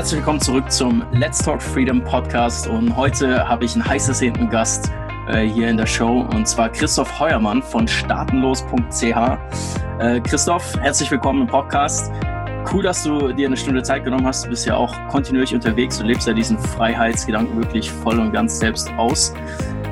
Herzlich willkommen zurück zum Let's Talk Freedom Podcast und heute habe ich einen heiß ersehnten Gast äh, hier in der Show und zwar Christoph Heuermann von staatenlos.ch. Äh, Christoph, herzlich willkommen im Podcast. Cool, dass du dir eine Stunde Zeit genommen hast. Du bist ja auch kontinuierlich unterwegs. Du lebst ja diesen Freiheitsgedanken wirklich voll und ganz selbst aus.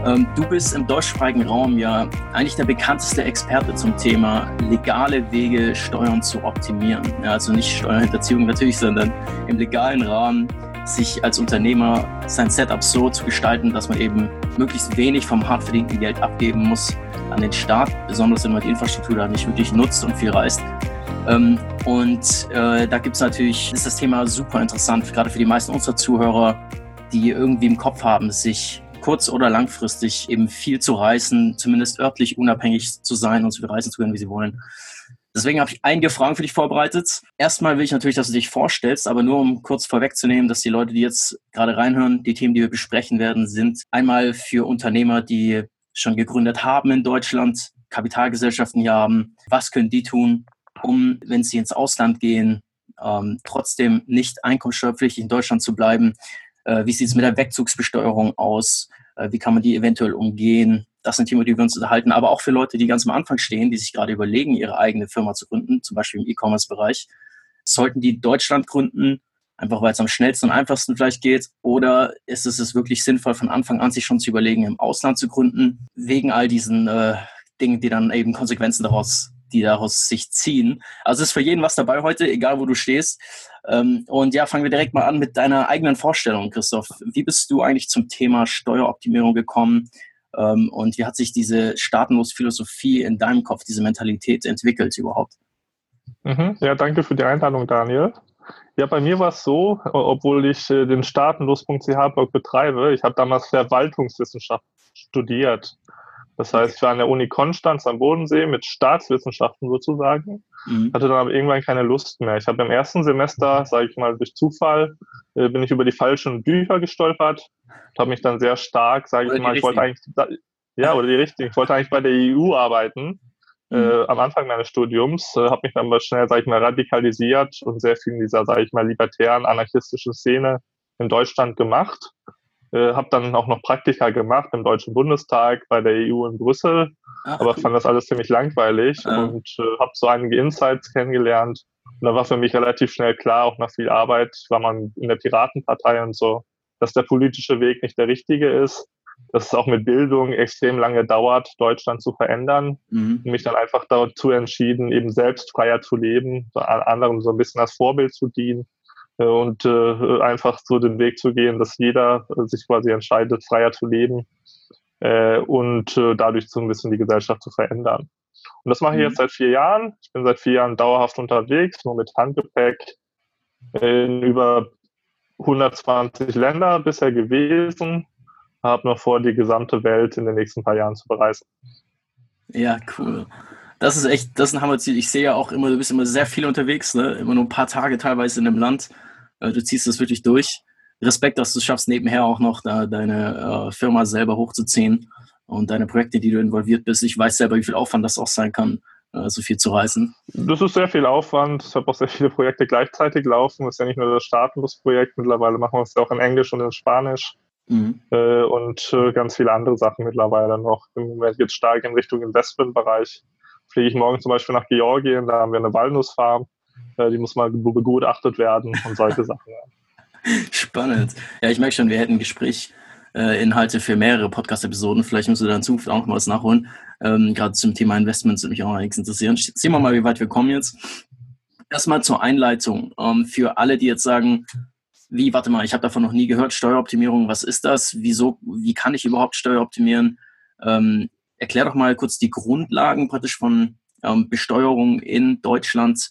Ähm, du bist im deutschsprachigen Raum ja eigentlich der bekannteste Experte zum Thema legale Wege, Steuern zu optimieren. Ja, also nicht Steuerhinterziehung natürlich, sondern im legalen Rahmen sich als Unternehmer sein Setup so zu gestalten, dass man eben möglichst wenig vom hart verdienten Geld abgeben muss an den Staat, besonders wenn man die Infrastruktur da nicht wirklich nutzt und viel reist. Ähm, und äh, da gibt es natürlich, ist das Thema super interessant, gerade für die meisten unserer Zuhörer, die irgendwie im Kopf haben, sich kurz- oder langfristig eben viel zu reisen, zumindest örtlich unabhängig zu sein und so viel reisen zu können, wie sie wollen. Deswegen habe ich einige Fragen für dich vorbereitet. Erstmal will ich natürlich, dass du dich vorstellst, aber nur um kurz vorwegzunehmen, dass die Leute, die jetzt gerade reinhören, die Themen, die wir besprechen werden, sind einmal für Unternehmer, die schon gegründet haben in Deutschland, Kapitalgesellschaften hier haben. Was können die tun, um, wenn sie ins Ausland gehen, ähm, trotzdem nicht einkommenssteuerpflichtig in Deutschland zu bleiben? Äh, wie sieht es mit der Wegzugsbesteuerung aus? Äh, wie kann man die eventuell umgehen? Das sind Themen, die wir uns unterhalten, aber auch für Leute, die ganz am Anfang stehen, die sich gerade überlegen, ihre eigene Firma zu gründen, zum Beispiel im E-Commerce-Bereich. Sollten die Deutschland gründen, einfach weil es am schnellsten und einfachsten vielleicht geht? Oder ist es es wirklich sinnvoll, von Anfang an sich schon zu überlegen, im Ausland zu gründen, wegen all diesen äh, Dingen, die dann eben Konsequenzen daraus die daraus sich ziehen. Also ist für jeden was dabei heute, egal wo du stehst. Ähm, und ja, fangen wir direkt mal an mit deiner eigenen Vorstellung, Christoph. Wie bist du eigentlich zum Thema Steueroptimierung gekommen? Ähm, und wie hat sich diese staatenlos Philosophie in deinem Kopf, diese Mentalität entwickelt überhaupt? Mhm. Ja, danke für die Einladung, Daniel. Ja, bei mir war es so, obwohl ich äh, den staatenlos.ch-Blog betreibe, ich habe damals Verwaltungswissenschaft studiert. Das heißt, ich war an der Uni Konstanz am Bodensee mit Staatswissenschaften sozusagen, mhm. hatte dann aber irgendwann keine Lust mehr. Ich habe im ersten Semester, sage ich mal, durch Zufall, äh, bin ich über die falschen Bücher gestolpert, habe mich dann sehr stark, sage ich mal, ich wollte eigentlich, ja, oder die richtigen, ich wollte eigentlich bei der EU arbeiten. Äh, mhm. Äh, am Anfang meines Studiums, äh, habe mich dann aber schnell, sage ich mal, radikalisiert und sehr viel in dieser, sage ich mal, libertären, anarchistischen Szene in Deutschland gemacht äh, habe dann auch noch Praktika gemacht im Deutschen Bundestag, bei der EU in Brüssel, Ach, aber fand das alles ziemlich langweilig ah. und äh, habe so einige Insights kennengelernt. Und da war für mich relativ schnell klar, auch nach viel Arbeit, war man in der Piratenpartei und so, dass der politische Weg nicht der richtige ist, dass es auch mit Bildung extrem lange dauert, Deutschland zu verändern. Mhm. Und mich dann einfach dazu entschieden, eben selbst freier zu leben, anderen so ein bisschen als Vorbild zu dienen und äh, einfach so den Weg zu gehen, dass jeder äh, sich quasi entscheidet, freier zu leben äh, und äh, dadurch so ein bisschen die Gesellschaft zu verändern. Und das mache ich mhm. jetzt seit vier Jahren. Ich bin seit vier Jahren dauerhaft unterwegs, nur mit Handgepäck in über 120 Länder bisher gewesen. Habe noch vor, die gesamte Welt in den nächsten paar Jahren zu bereisen. Ja, cool. Das ist echt, das ist ein Hammerziel. Ich sehe ja auch immer, du bist immer sehr viel unterwegs, ne? immer nur ein paar Tage teilweise in einem Land. Äh, du ziehst das wirklich durch. Respekt, dass du es schaffst, nebenher auch noch da deine äh, Firma selber hochzuziehen und deine Projekte, die du involviert bist. Ich weiß selber, wie viel Aufwand das auch sein kann, äh, so viel zu reisen. Das ist sehr viel Aufwand. Ich habe auch sehr viele Projekte gleichzeitig laufen. Das ist ja nicht nur das Staatenlos-Projekt. Mittlerweile machen wir es ja auch in Englisch und in Spanisch. Mhm. Äh, und äh, ganz viele andere Sachen mittlerweile noch. Im Moment geht es stark in Richtung Investmentbereich. Fliege ich morgen zum Beispiel nach Georgien, da haben wir eine Walnussfarm die muss mal begutachtet werden und solche Sachen. Spannend. Ja, ich merke schon, wir hätten ein Gespräch. Äh, für mehrere Podcast-Episoden. Vielleicht müssen wir da in Zukunft auch noch was nachholen. Ähm, Gerade zum Thema Investments würde mich auch nichts interessieren. Sehen wir mal, wie weit wir kommen jetzt. Erstmal zur Einleitung. Ähm, für alle, die jetzt sagen, wie, warte mal, ich habe davon noch nie gehört, Steueroptimierung, was ist das? Wieso, wie kann ich überhaupt Steueroptimieren? Ähm, erklär doch mal kurz die Grundlagen praktisch von ähm, Besteuerung in Deutschland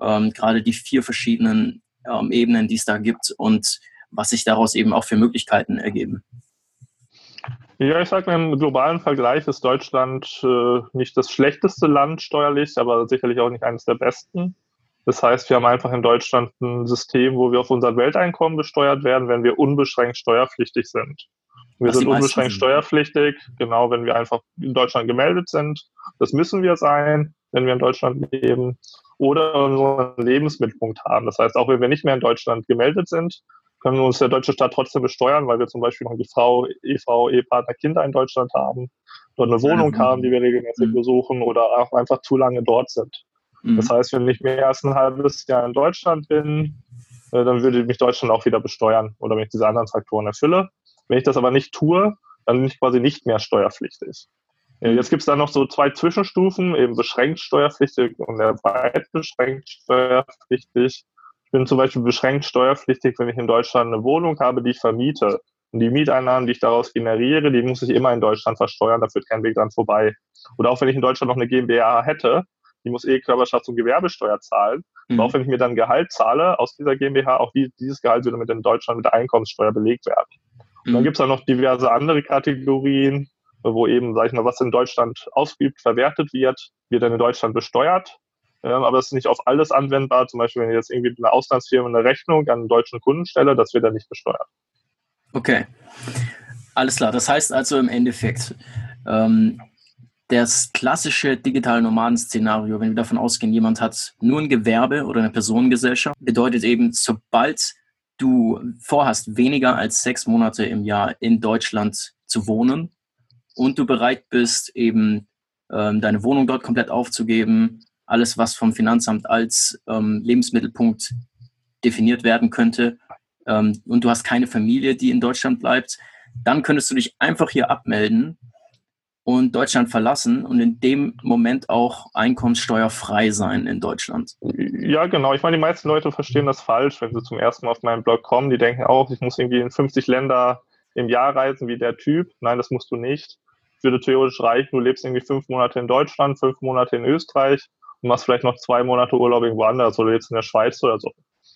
ähm, gerade die vier verschiedenen ähm, Ebenen, die es da gibt und was sich daraus eben auch für Möglichkeiten ergeben. Ja, ich sage, im globalen Vergleich ist Deutschland äh, nicht das schlechteste Land steuerlich, aber sicherlich auch nicht eines der besten. Das heißt, wir haben einfach in Deutschland ein System, wo wir auf unser Welteinkommen besteuert werden, wenn wir unbeschränkt steuerpflichtig sind. Wir sind unbeschränkt steuerpflichtig, genau, wenn wir einfach in Deutschland gemeldet sind. Das müssen wir sein, wenn wir in Deutschland leben. Oder unseren Lebensmittelpunkt haben. Das heißt, auch wenn wir nicht mehr in Deutschland gemeldet sind, können wir uns der deutsche Staat trotzdem besteuern, weil wir zum Beispiel noch die Frau, Ehefrau, Ehepartner, Kinder in Deutschland haben, dort eine Wohnung mhm. haben, die wir regelmäßig mhm. besuchen oder auch einfach zu lange dort sind. Mhm. Das heißt, wenn ich mehr als ein halbes Jahr in Deutschland bin, äh, dann würde mich Deutschland auch wieder besteuern oder wenn ich diese anderen Faktoren erfülle. Wenn ich das aber nicht tue, dann bin ich quasi nicht mehr steuerpflichtig. Jetzt gibt es da noch so zwei Zwischenstufen, eben beschränkt steuerpflichtig und weit beschränkt steuerpflichtig. Ich bin zum Beispiel beschränkt steuerpflichtig, wenn ich in Deutschland eine Wohnung habe, die ich vermiete. Und die Mieteinnahmen, die ich daraus generiere, die muss ich immer in Deutschland versteuern, da führt kein Weg dran vorbei. Oder auch wenn ich in Deutschland noch eine GmbH hätte, die muss eh Körperschafts- und Gewerbesteuer zahlen. Mhm. auch wenn ich mir dann Gehalt zahle aus dieser GmbH, auch die, dieses Gehalt würde mit in Deutschland mit der Einkommenssteuer belegt werden. Und dann mhm. gibt es auch noch diverse andere Kategorien, wo eben, sag ich mal, was in Deutschland ausgeübt, verwertet wird, wird dann in Deutschland besteuert. Ähm, aber es ist nicht auf alles anwendbar. Zum Beispiel, wenn ich jetzt irgendwie eine Auslandsfirma eine Rechnung an einen deutschen Kunden stelle, das wird dann nicht besteuert. Okay. Alles klar. Das heißt also im Endeffekt, ähm, das klassische digitale Nomaden-Szenario, wenn wir davon ausgehen, jemand hat nur ein Gewerbe oder eine Personengesellschaft, bedeutet eben, sobald du vorhast, weniger als sechs Monate im Jahr in Deutschland zu wohnen und du bereit bist, eben ähm, deine Wohnung dort komplett aufzugeben, alles, was vom Finanzamt als ähm, Lebensmittelpunkt definiert werden könnte, ähm, und du hast keine Familie, die in Deutschland bleibt, dann könntest du dich einfach hier abmelden und Deutschland verlassen und in dem Moment auch einkommenssteuerfrei sein in Deutschland. Ja, genau. Ich meine, die meisten Leute verstehen das falsch, wenn sie zum ersten Mal auf meinen Blog kommen. Die denken auch, ich muss irgendwie in 50 Länder im Jahr reisen wie der Typ. Nein, das musst du nicht. Es würde theoretisch reichen, du lebst irgendwie fünf Monate in Deutschland, fünf Monate in Österreich und machst vielleicht noch zwei Monate Urlaub irgendwo anders oder jetzt in der Schweiz oder so.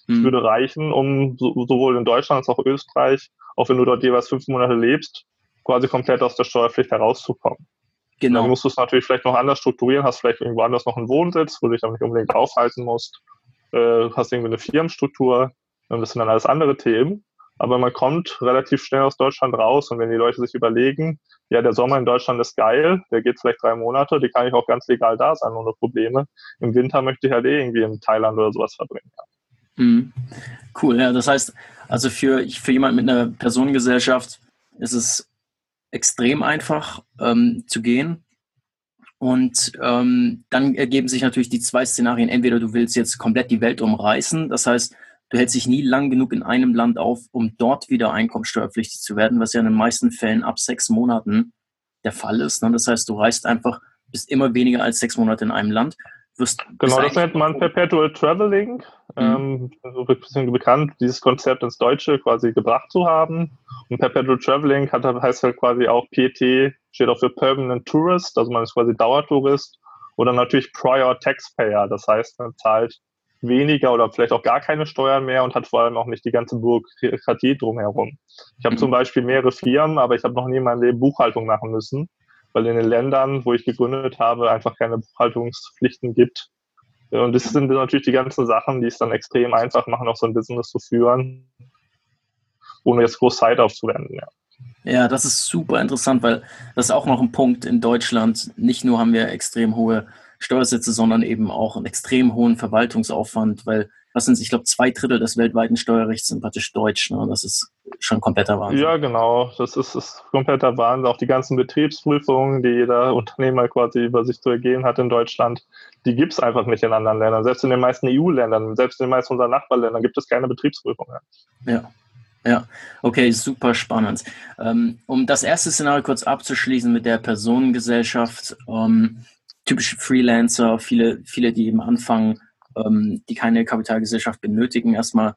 Das mhm. würde reichen, um sowohl in Deutschland als auch Österreich, auch wenn du dort jeweils fünf Monate lebst, quasi komplett aus der Steuerpflicht herauszukommen. Genau. Dann musst du es natürlich vielleicht noch anders strukturieren, hast vielleicht irgendwo anders noch einen Wohnsitz, wo du dich dann nicht unbedingt aufhalten musst, äh, hast irgendwie eine Firmenstruktur, das sind dann alles andere Themen. Aber man kommt relativ schnell aus Deutschland raus und wenn die Leute sich überlegen, ja, der Sommer in Deutschland ist geil, der geht vielleicht drei Monate, die kann ich auch ganz legal da sein ohne Probleme. Im Winter möchte ich halt eh irgendwie in Thailand oder sowas verbringen. Mhm. Cool, ja, das heißt, also für, für jemanden mit einer Personengesellschaft ist es extrem einfach ähm, zu gehen. Und ähm, dann ergeben sich natürlich die zwei Szenarien. Entweder du willst jetzt komplett die Welt umreißen, das heißt, du hältst dich nie lang genug in einem Land auf, um dort wieder einkommensteuerpflichtig zu werden, was ja in den meisten Fällen ab sechs Monaten der Fall ist. Ne? Das heißt, du reist einfach, bist immer weniger als sechs Monate in einem Land. Wirst, genau, das nennt man Perpetual Traveling. Mhm. Ähm, so ein bisschen bekannt, dieses Konzept ins Deutsche quasi gebracht zu haben. Und Perpetual Traveling hat, heißt halt quasi auch PT, steht auch für Permanent Tourist, also man ist quasi Dauertourist. Oder natürlich Prior Taxpayer, das heißt, man zahlt weniger oder vielleicht auch gar keine Steuern mehr und hat vor allem auch nicht die ganze Bürokratie drumherum. Ich habe mhm. zum Beispiel mehrere Firmen, aber ich habe noch nie in meinem Leben Buchhaltung machen müssen, weil in den Ländern, wo ich gegründet habe, einfach keine Buchhaltungspflichten gibt. Und das sind natürlich die ganzen Sachen, die es dann extrem einfach machen, auch so ein Business zu führen, ohne jetzt groß Zeit aufzuwenden. Ja. Ja, das ist super interessant, weil das ist auch noch ein Punkt in Deutschland. Nicht nur haben wir extrem hohe Steuersätze, sondern eben auch einen extrem hohen Verwaltungsaufwand, weil, was sind ich glaube, zwei Drittel des weltweiten Steuerrechts sind praktisch deutsch. Ne? Das ist schon kompletter Wahnsinn. Ja, genau. Das ist, ist kompletter Wahnsinn. Auch die ganzen Betriebsprüfungen, die jeder Unternehmer quasi über sich zu ergehen hat in Deutschland, die gibt es einfach nicht in anderen Ländern. Selbst in den meisten EU-Ländern, selbst in den meisten unserer Nachbarländern gibt es keine Betriebsprüfungen. Ja. Ja, okay, super spannend. Ähm, um das erste Szenario kurz abzuschließen mit der Personengesellschaft, ähm, typische Freelancer, viele, viele, die eben anfangen, ähm, die keine Kapitalgesellschaft benötigen, erstmal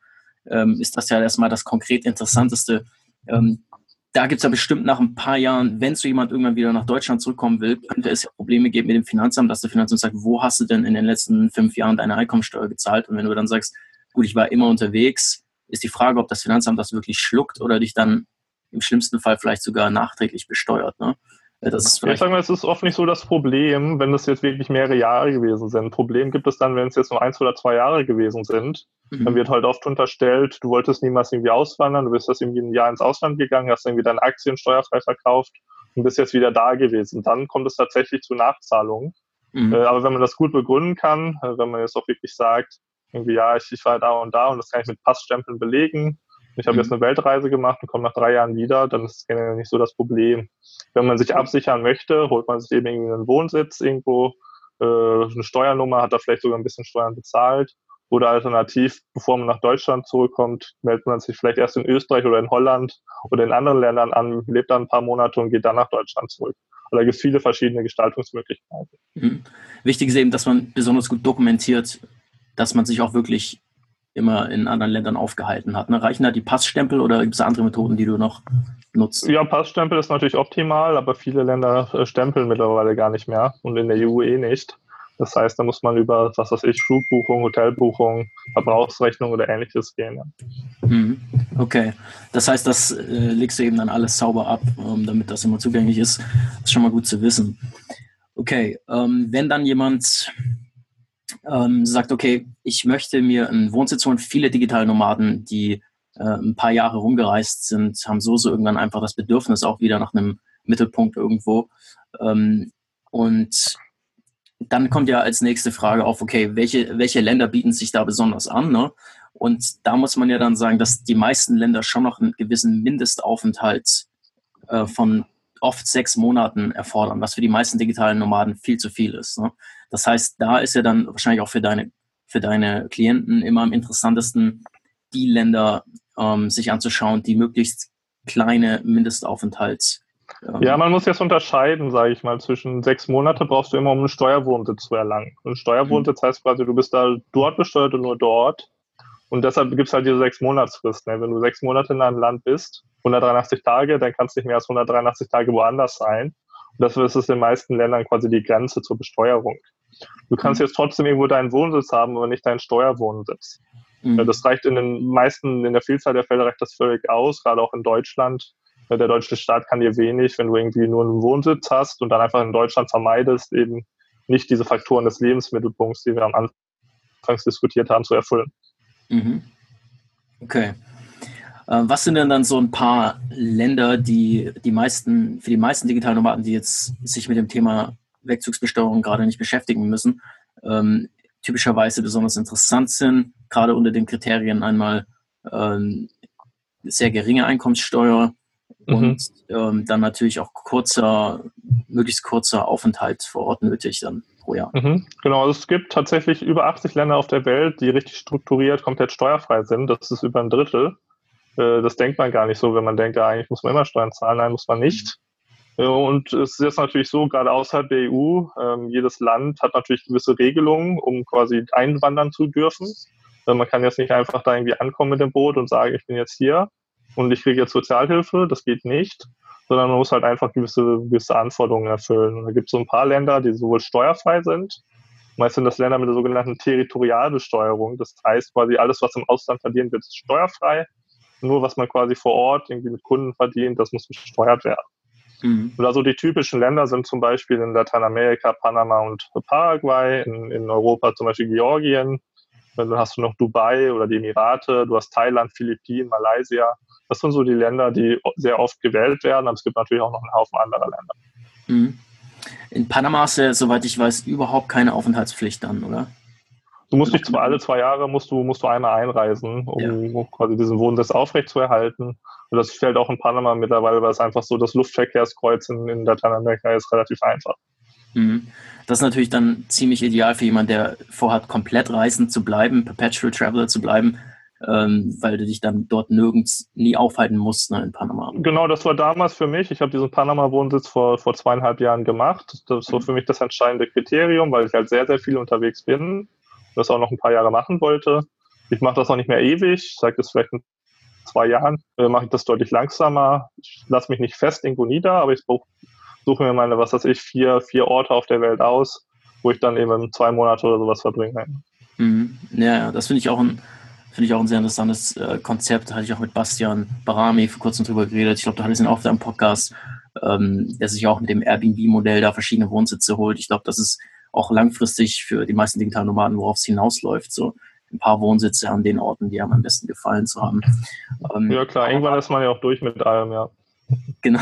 ähm, ist das ja erstmal das konkret Interessanteste. Ähm, da gibt es ja bestimmt nach ein paar Jahren, wenn so jemand irgendwann wieder nach Deutschland zurückkommen will, könnte es ja Probleme geben mit dem Finanzamt, dass der Finanzamt sagt, wo hast du denn in den letzten fünf Jahren deine Einkommensteuer gezahlt? Und wenn du dann sagst, gut, ich war immer unterwegs, ist die Frage, ob das Finanzamt das wirklich schluckt oder dich dann im schlimmsten Fall vielleicht sogar nachträglich besteuert. Ne? Das ist ich sage mal, es ist oft nicht so das Problem, wenn das jetzt wirklich mehrere Jahre gewesen sind. Problem gibt es dann, wenn es jetzt nur eins oder zwei Jahre gewesen sind. Mhm. Dann wird halt oft unterstellt, du wolltest niemals irgendwie auswandern, du bist das irgendwie ein Jahr ins Ausland gegangen, hast irgendwie deine Aktien steuerfrei verkauft und bist jetzt wieder da gewesen. Dann kommt es tatsächlich zu Nachzahlungen. Mhm. Äh, aber wenn man das gut begründen kann, äh, wenn man jetzt auch wirklich sagt, irgendwie, ja, ich, ich war da und da und das kann ich mit Passstempeln belegen, ich habe mhm. jetzt eine Weltreise gemacht und komme nach drei Jahren wieder, dann ist das nicht so das Problem. Wenn man sich absichern möchte, holt man sich eben irgendwie einen Wohnsitz irgendwo, äh, eine Steuernummer, hat da vielleicht sogar ein bisschen Steuern bezahlt. Oder alternativ, bevor man nach Deutschland zurückkommt, meldet man sich vielleicht erst in Österreich oder in Holland oder in anderen Ländern an, lebt da ein paar Monate und geht dann nach Deutschland zurück. Also da gibt es viele verschiedene Gestaltungsmöglichkeiten. Mhm. Wichtig ist eben, dass man besonders gut dokumentiert, dass man sich auch wirklich immer in anderen Ländern aufgehalten hat. Ne? Reichen da die Passstempel oder gibt es andere Methoden, die du noch nutzt? Ja, Passstempel ist natürlich optimal, aber viele Länder äh, stempeln mittlerweile gar nicht mehr und in der EU eh nicht. Das heißt, da muss man über, was weiß ich, Flugbuchung, Hotelbuchung, Verbrauchsrechnung oder ähnliches gehen. Ja. Mhm. Okay. Das heißt, das äh, legst du eben dann alles sauber ab, ähm, damit das immer zugänglich ist. Das ist schon mal gut zu wissen. Okay. Ähm, wenn dann jemand ähm, sagt, okay, ich möchte mir einen Wohnsitz holen. Viele digitale Nomaden, die äh, ein paar Jahre rumgereist sind, haben so so irgendwann einfach das Bedürfnis auch wieder nach einem Mittelpunkt irgendwo. Ähm, und dann kommt ja als nächste Frage auf, okay, welche, welche Länder bieten sich da besonders an? Ne? Und da muss man ja dann sagen, dass die meisten Länder schon noch einen gewissen Mindestaufenthalt äh, von oft sechs Monaten erfordern, was für die meisten digitalen Nomaden viel zu viel ist. Ne? Das heißt, da ist ja dann wahrscheinlich auch für deine, für deine Klienten immer am interessantesten, die Länder ähm, sich anzuschauen, die möglichst kleine Mindestaufenthalts. Ähm ja, man muss jetzt unterscheiden, sage ich mal, zwischen sechs Monate brauchst du immer, um einen Steuerwohnsitz zu erlangen. Und Steuerwohnsitz mhm. heißt quasi, du bist da dort besteuert und nur dort. Und deshalb gibt es halt diese sechs Monatsfrist. Ne? Wenn du sechs Monate in einem Land bist, 183 Tage, dann kannst du nicht mehr als 183 Tage woanders sein. Und das ist in den meisten Ländern quasi die Grenze zur Besteuerung. Du kannst mhm. jetzt trotzdem irgendwo deinen Wohnsitz haben, aber nicht deinen Steuerwohnsitz. Mhm. Das reicht in den meisten, in der Vielzahl der Fälle reicht das völlig aus, gerade auch in Deutschland. Der deutsche Staat kann dir wenig, wenn du irgendwie nur einen Wohnsitz hast und dann einfach in Deutschland vermeidest, eben nicht diese Faktoren des Lebensmittelpunkts, die wir am Anfang diskutiert haben, zu erfüllen. Mhm. Okay. Äh, was sind denn dann so ein paar Länder, die die meisten, für die meisten digitalen Nomaden, die jetzt sich mit dem Thema Wegzugsbesteuerung gerade nicht beschäftigen müssen, ähm, typischerweise besonders interessant sind, gerade unter den Kriterien einmal ähm, sehr geringe Einkommenssteuer mhm. und ähm, dann natürlich auch kurzer, möglichst kurzer Aufenthalt vor Ort nötig dann pro Jahr. Mhm. Genau, also es gibt tatsächlich über 80 Länder auf der Welt, die richtig strukturiert komplett steuerfrei sind. Das ist über ein Drittel. Äh, das denkt man gar nicht so, wenn man denkt, ja, eigentlich muss man immer Steuern zahlen. Nein, muss man nicht. Äh, und es ist jetzt natürlich so, gerade außerhalb der EU, ähm, jedes Land hat natürlich gewisse Regelungen, um quasi einwandern zu dürfen. Äh, man kann jetzt nicht einfach da irgendwie ankommen mit dem Boot und sagen, ich bin jetzt hier und ich kriege jetzt Sozialhilfe. Das geht nicht, sondern man muss halt einfach gewisse, gewisse Anforderungen erfüllen. Und da gibt es so ein paar Länder, die sowohl steuerfrei sind, meist sind das Länder mit der sogenannten Territorialbesteuerung. Das heißt quasi alles, was im Ausland verdient wird, ist steuerfrei. Nur was man quasi vor Ort irgendwie mit Kunden verdient, das muss besteuert werden. Mhm. Und also die typischen Länder sind zum Beispiel in Lateinamerika Panama und Paraguay, in, in Europa zum Beispiel Georgien, dann hast du noch Dubai oder die Emirate, du hast Thailand, Philippinen, Malaysia. Das sind so die Länder, die sehr oft gewählt werden, aber es gibt natürlich auch noch einen Haufen anderer Länder. Mhm. In Panama ist ja, soweit ich weiß, überhaupt keine Aufenthaltspflicht dann, oder? Du musst dich alle zwei Jahre musst du, musst du einmal einreisen, um ja. quasi diesen Wohnsitz aufrechtzuerhalten. Und das fällt auch in Panama mittlerweile, weil es einfach so das Luftverkehrskreuz in, in Lateinamerika ist relativ einfach. Mhm. Das ist natürlich dann ziemlich ideal für jemanden, der vorhat, komplett reisend zu bleiben, Perpetual Traveler zu bleiben, ähm, weil du dich dann dort nirgends nie aufhalten musst ne, in Panama. Genau, das war damals für mich. Ich habe diesen Panama-Wohnsitz vor, vor zweieinhalb Jahren gemacht. Das war mhm. für mich das entscheidende Kriterium, weil ich halt sehr, sehr viel unterwegs bin das auch noch ein paar Jahre machen wollte. Ich mache das auch nicht mehr ewig. Ich sage das vielleicht in zwei Jahren, äh, mache ich das deutlich langsamer. Ich lasse mich nicht fest irgendwo nieder, aber ich suche mir meine, was weiß ich, vier, vier Orte auf der Welt aus, wo ich dann eben zwei Monate oder sowas verbringe. Mhm. Ja, das finde ich auch ein finde ich auch ein sehr interessantes äh, Konzept. Da hatte ich auch mit Bastian Barami vor kurzem drüber geredet. Ich glaube, da hatte ich ihn auch da im Podcast, ähm, der sich auch mit dem Airbnb-Modell da verschiedene Wohnsitze holt. Ich glaube, das ist auch langfristig für die meisten digitalen Nomaden, worauf es hinausläuft. So ein paar Wohnsitze an den Orten, die einem am besten gefallen zu haben. Ähm, ja klar, irgendwann ist man ja auch durch mit allem, ja. Genau.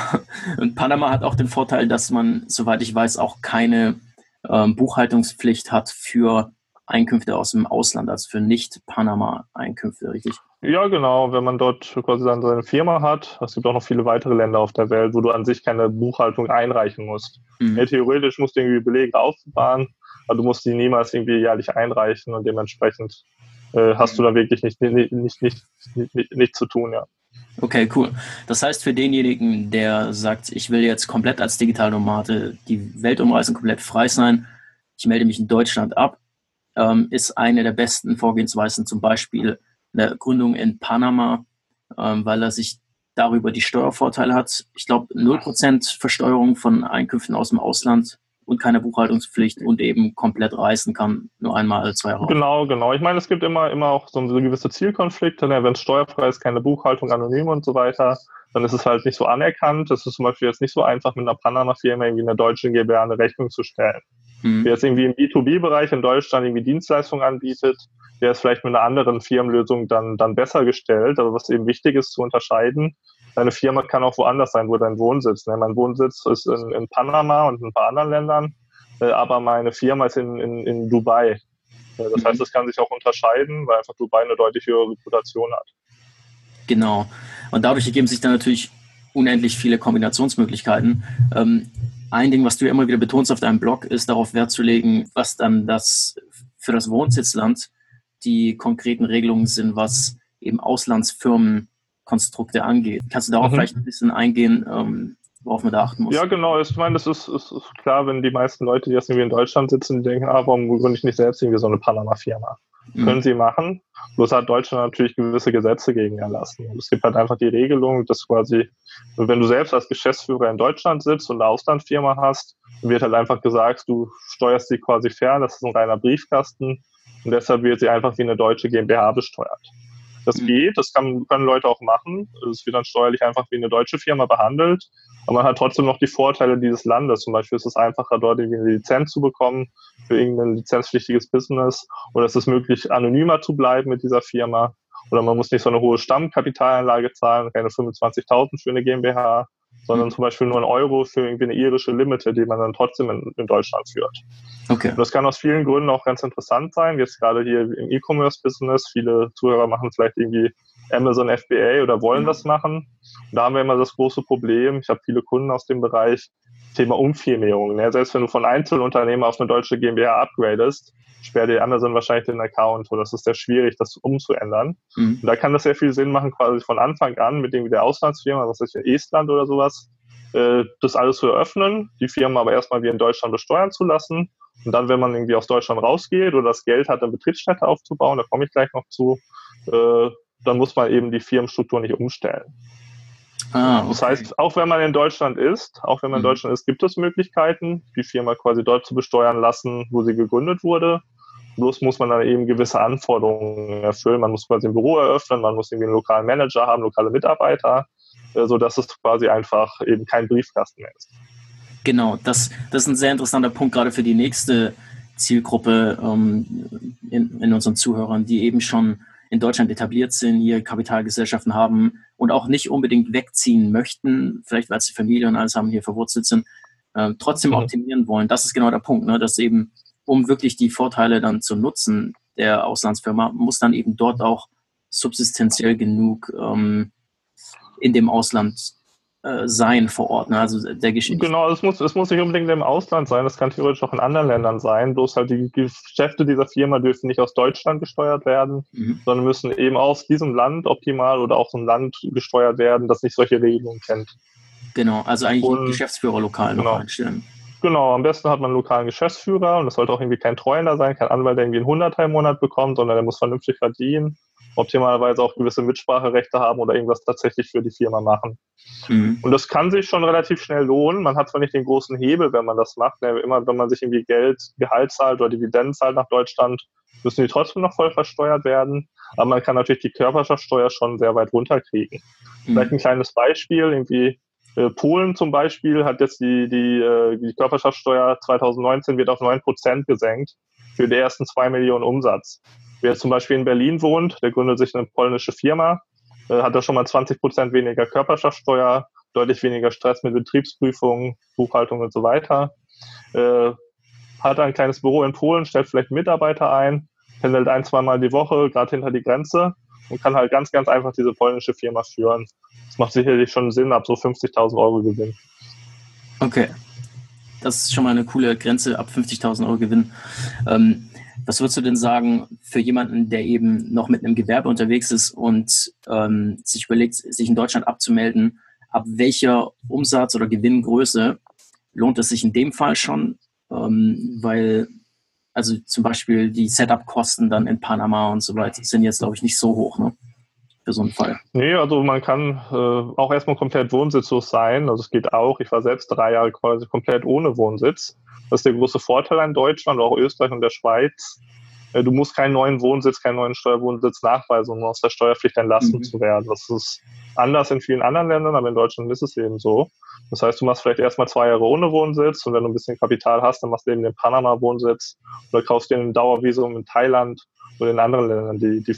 Und Panama hat auch den Vorteil, dass man, soweit ich weiß, auch keine ähm, Buchhaltungspflicht hat für Einkünfte aus dem Ausland, also für Nicht-Panama-Einkünfte, richtig? Ja, genau. Wenn man dort quasi dann seine Firma hat, es gibt auch noch viele weitere Länder auf der Welt, wo du an sich keine Buchhaltung einreichen musst. Mhm. Ja, theoretisch musst du irgendwie Belege aufbewahren, aber du musst die niemals irgendwie jährlich einreichen und dementsprechend äh, hast du da wirklich nicht, nicht, nicht, nicht, nicht, nicht zu tun, ja. Okay, cool. Das heißt, für denjenigen, der sagt, ich will jetzt komplett als Digitalnomade die Welt umreißen, komplett frei sein, ich melde mich in Deutschland ab, ähm, ist eine der besten Vorgehensweisen zum Beispiel eine Gründung in Panama, ähm, weil er sich darüber die Steuervorteile hat. Ich glaube, 0% Versteuerung von Einkünften aus dem Ausland und keine Buchhaltungspflicht und eben komplett reisen kann, nur einmal alle zwei Jahre. Genau, genau. Ich meine, es gibt immer, immer auch so, so gewisse Zielkonflikte. Ne? Wenn es steuerfrei ist, keine Buchhaltung, anonym und so weiter, dann ist es halt nicht so anerkannt. Es ist zum Beispiel jetzt nicht so einfach, mit einer Panama-Firma irgendwie einer deutschen GbR eine Rechnung zu stellen. Mhm. Wer jetzt irgendwie im B2B-Bereich in Deutschland irgendwie Dienstleistungen anbietet, der ist vielleicht mit einer anderen Firmenlösung dann, dann besser gestellt. Aber was eben wichtig ist zu unterscheiden, deine Firma kann auch woanders sein, wo dein Wohnsitz. Ne? Mein Wohnsitz ist in, in Panama und in ein paar anderen Ländern, äh, aber meine Firma ist in, in, in Dubai. Das mhm. heißt, das kann sich auch unterscheiden, weil einfach Dubai eine deutlich höhere Reputation hat. Genau. Und dadurch ergeben sich dann natürlich unendlich viele Kombinationsmöglichkeiten. Ähm, ein Ding, was du ja immer wieder betonst auf deinem Blog, ist darauf Wert zu legen, was dann das für das Wohnsitzland die konkreten Regelungen sind, was eben Auslandsfirmenkonstrukte angeht. Kannst du darauf mhm. vielleicht ein bisschen eingehen, ähm, worauf man da achten muss? Ja, genau. Ich meine, das ist, ist, ist, klar, wenn die meisten Leute, die jetzt irgendwie in Deutschland sitzen, die denken, ah, warum gründe ich nicht selbst irgendwie so eine Panama-Firma? Mhm. Können sie machen. Bloß hat Deutschland natürlich gewisse Gesetze gegen erlassen. Und es gibt halt einfach die Regelung, dass quasi, wenn du selbst als Geschäftsführer in Deutschland sitzt und eine Auslandsfirma hast, wird halt einfach gesagt, du steuerst sie quasi fern, das ist ein reiner Briefkasten und deshalb wird sie einfach wie eine deutsche GmbH besteuert. Das geht, das kann, können Leute auch machen. Es wird dann steuerlich einfach wie eine deutsche Firma behandelt. Aber man hat trotzdem noch die Vorteile dieses Landes. Zum Beispiel ist es einfacher, dort irgendwie eine Lizenz zu bekommen für irgendein lizenzpflichtiges Business. Oder es ist möglich, anonymer zu bleiben mit dieser Firma. Oder man muss nicht so eine hohe Stammkapitalanlage zahlen, keine 25.000 für eine GmbH, sondern zum Beispiel nur ein Euro für irgendwie eine irische Limited, die man dann trotzdem in, in Deutschland führt. Okay. Und das kann aus vielen Gründen auch ganz interessant sein. Jetzt gerade hier im E-Commerce-Business, viele Zuhörer machen vielleicht irgendwie Amazon FBA oder wollen mhm. das machen. Und da haben wir immer das große Problem. Ich habe viele Kunden aus dem Bereich. Thema Umfirmierung. Ne? Selbst wenn du von Einzelunternehmer auf eine deutsche GmbH upgradest, sperrt dir Amazon wahrscheinlich den Account und das ist sehr schwierig, das umzuändern. Mhm. Und da kann das sehr viel Sinn machen, quasi von Anfang an mit irgendwie der Auslandsfirma, was ist ja Estland oder sowas, äh, das alles zu eröffnen, die Firma aber erstmal wie in Deutschland besteuern zu lassen. Und dann, wenn man irgendwie aus Deutschland rausgeht oder das Geld hat, eine Betriebsstätte aufzubauen, da komme ich gleich noch zu, äh, dann muss man eben die Firmenstruktur nicht umstellen. Ah, okay. Das heißt, auch wenn man in Deutschland ist, auch wenn man in mhm. Deutschland ist, gibt es Möglichkeiten, die Firma quasi dort zu besteuern lassen, wo sie gegründet wurde. Bloß muss man dann eben gewisse Anforderungen erfüllen. Man muss quasi ein Büro eröffnen, man muss irgendwie einen lokalen Manager haben, lokale Mitarbeiter, äh, sodass es quasi einfach eben kein Briefkasten mehr ist. Genau, das, das ist ein sehr interessanter Punkt, gerade für die nächste Zielgruppe ähm, in, in unseren Zuhörern, die eben schon in Deutschland etabliert sind, hier Kapitalgesellschaften haben und auch nicht unbedingt wegziehen möchten, vielleicht weil sie Familie und alles haben, hier verwurzelt sind, äh, trotzdem mhm. optimieren wollen. Das ist genau der Punkt, ne? dass eben, um wirklich die Vorteile dann zu nutzen der Auslandsfirma, muss dann eben dort auch subsistenziell genug ähm, in dem Ausland äh, sein vor Ort. Ne? Also der Geschichte. Genau, es muss, es muss nicht unbedingt im Ausland sein, das kann theoretisch auch in anderen Ländern sein. Bloß halt die Geschäfte dieser Firma dürfen nicht aus Deutschland gesteuert werden, mhm. sondern müssen eben aus diesem Land optimal oder auch so ein Land gesteuert werden, das nicht solche Regelungen kennt. Genau, also eigentlich und, Geschäftsführer lokal genau. noch einstellen. Genau, am besten hat man einen lokalen Geschäftsführer und das sollte auch irgendwie kein Treuender sein, kein Anwalt, der irgendwie einen Hunderter im Monat bekommt, sondern der muss vernünftig verdienen optimalerweise auch gewisse Mitspracherechte haben oder irgendwas tatsächlich für die Firma machen. Mhm. Und das kann sich schon relativ schnell lohnen. Man hat zwar nicht den großen Hebel, wenn man das macht. Ne? Immer wenn man sich irgendwie Geld, Gehalt zahlt oder Dividenden zahlt nach Deutschland, müssen die trotzdem noch voll versteuert werden. Aber man kann natürlich die Körperschaftsteuer schon sehr weit runterkriegen. Mhm. Vielleicht ein kleines Beispiel, irgendwie äh, Polen zum Beispiel hat jetzt die, die, äh, die Körperschaftsteuer 2019 wird auf 9% gesenkt für die ersten zwei Millionen Umsatz. Wer zum Beispiel in Berlin wohnt, der gründet sich eine polnische Firma, äh, hat da schon mal 20 Prozent weniger Körperschaftsteuer, deutlich weniger Stress mit Betriebsprüfungen, Buchhaltung und so weiter. Äh, hat ein kleines Büro in Polen, stellt vielleicht Mitarbeiter ein, pendelt ein, zweimal die Woche gerade hinter die Grenze und kann halt ganz, ganz einfach diese polnische Firma führen. Das macht sicherlich schon Sinn ab so 50.000 Euro Gewinn. Okay. Das ist schon mal eine coole Grenze ab 50.000 Euro Gewinn. Ähm, was würdest du denn sagen für jemanden, der eben noch mit einem Gewerbe unterwegs ist und ähm, sich überlegt, sich in Deutschland abzumelden? Ab welcher Umsatz- oder Gewinngröße lohnt es sich in dem Fall schon? Ähm, weil, also zum Beispiel die Setup-Kosten dann in Panama und so weiter sind jetzt, glaube ich, nicht so hoch, ne? Für so einen Fall. Nee, also man kann äh, auch erstmal komplett wohnsitzlos sein. Also es geht auch. Ich war selbst drei Jahre quasi komplett ohne Wohnsitz. Das ist der große Vorteil an Deutschland, auch Österreich und der Schweiz. Äh, du musst keinen neuen Wohnsitz, keinen neuen Steuerwohnsitz nachweisen, um aus der Steuerpflicht entlassen mhm. zu werden. Das ist anders in vielen anderen Ländern, aber in Deutschland ist es eben so. Das heißt, du machst vielleicht erstmal zwei Jahre ohne Wohnsitz und wenn du ein bisschen Kapital hast, dann machst du eben den Panama-Wohnsitz oder kaufst dir ein Dauervisum in Thailand oder in anderen Ländern, die, die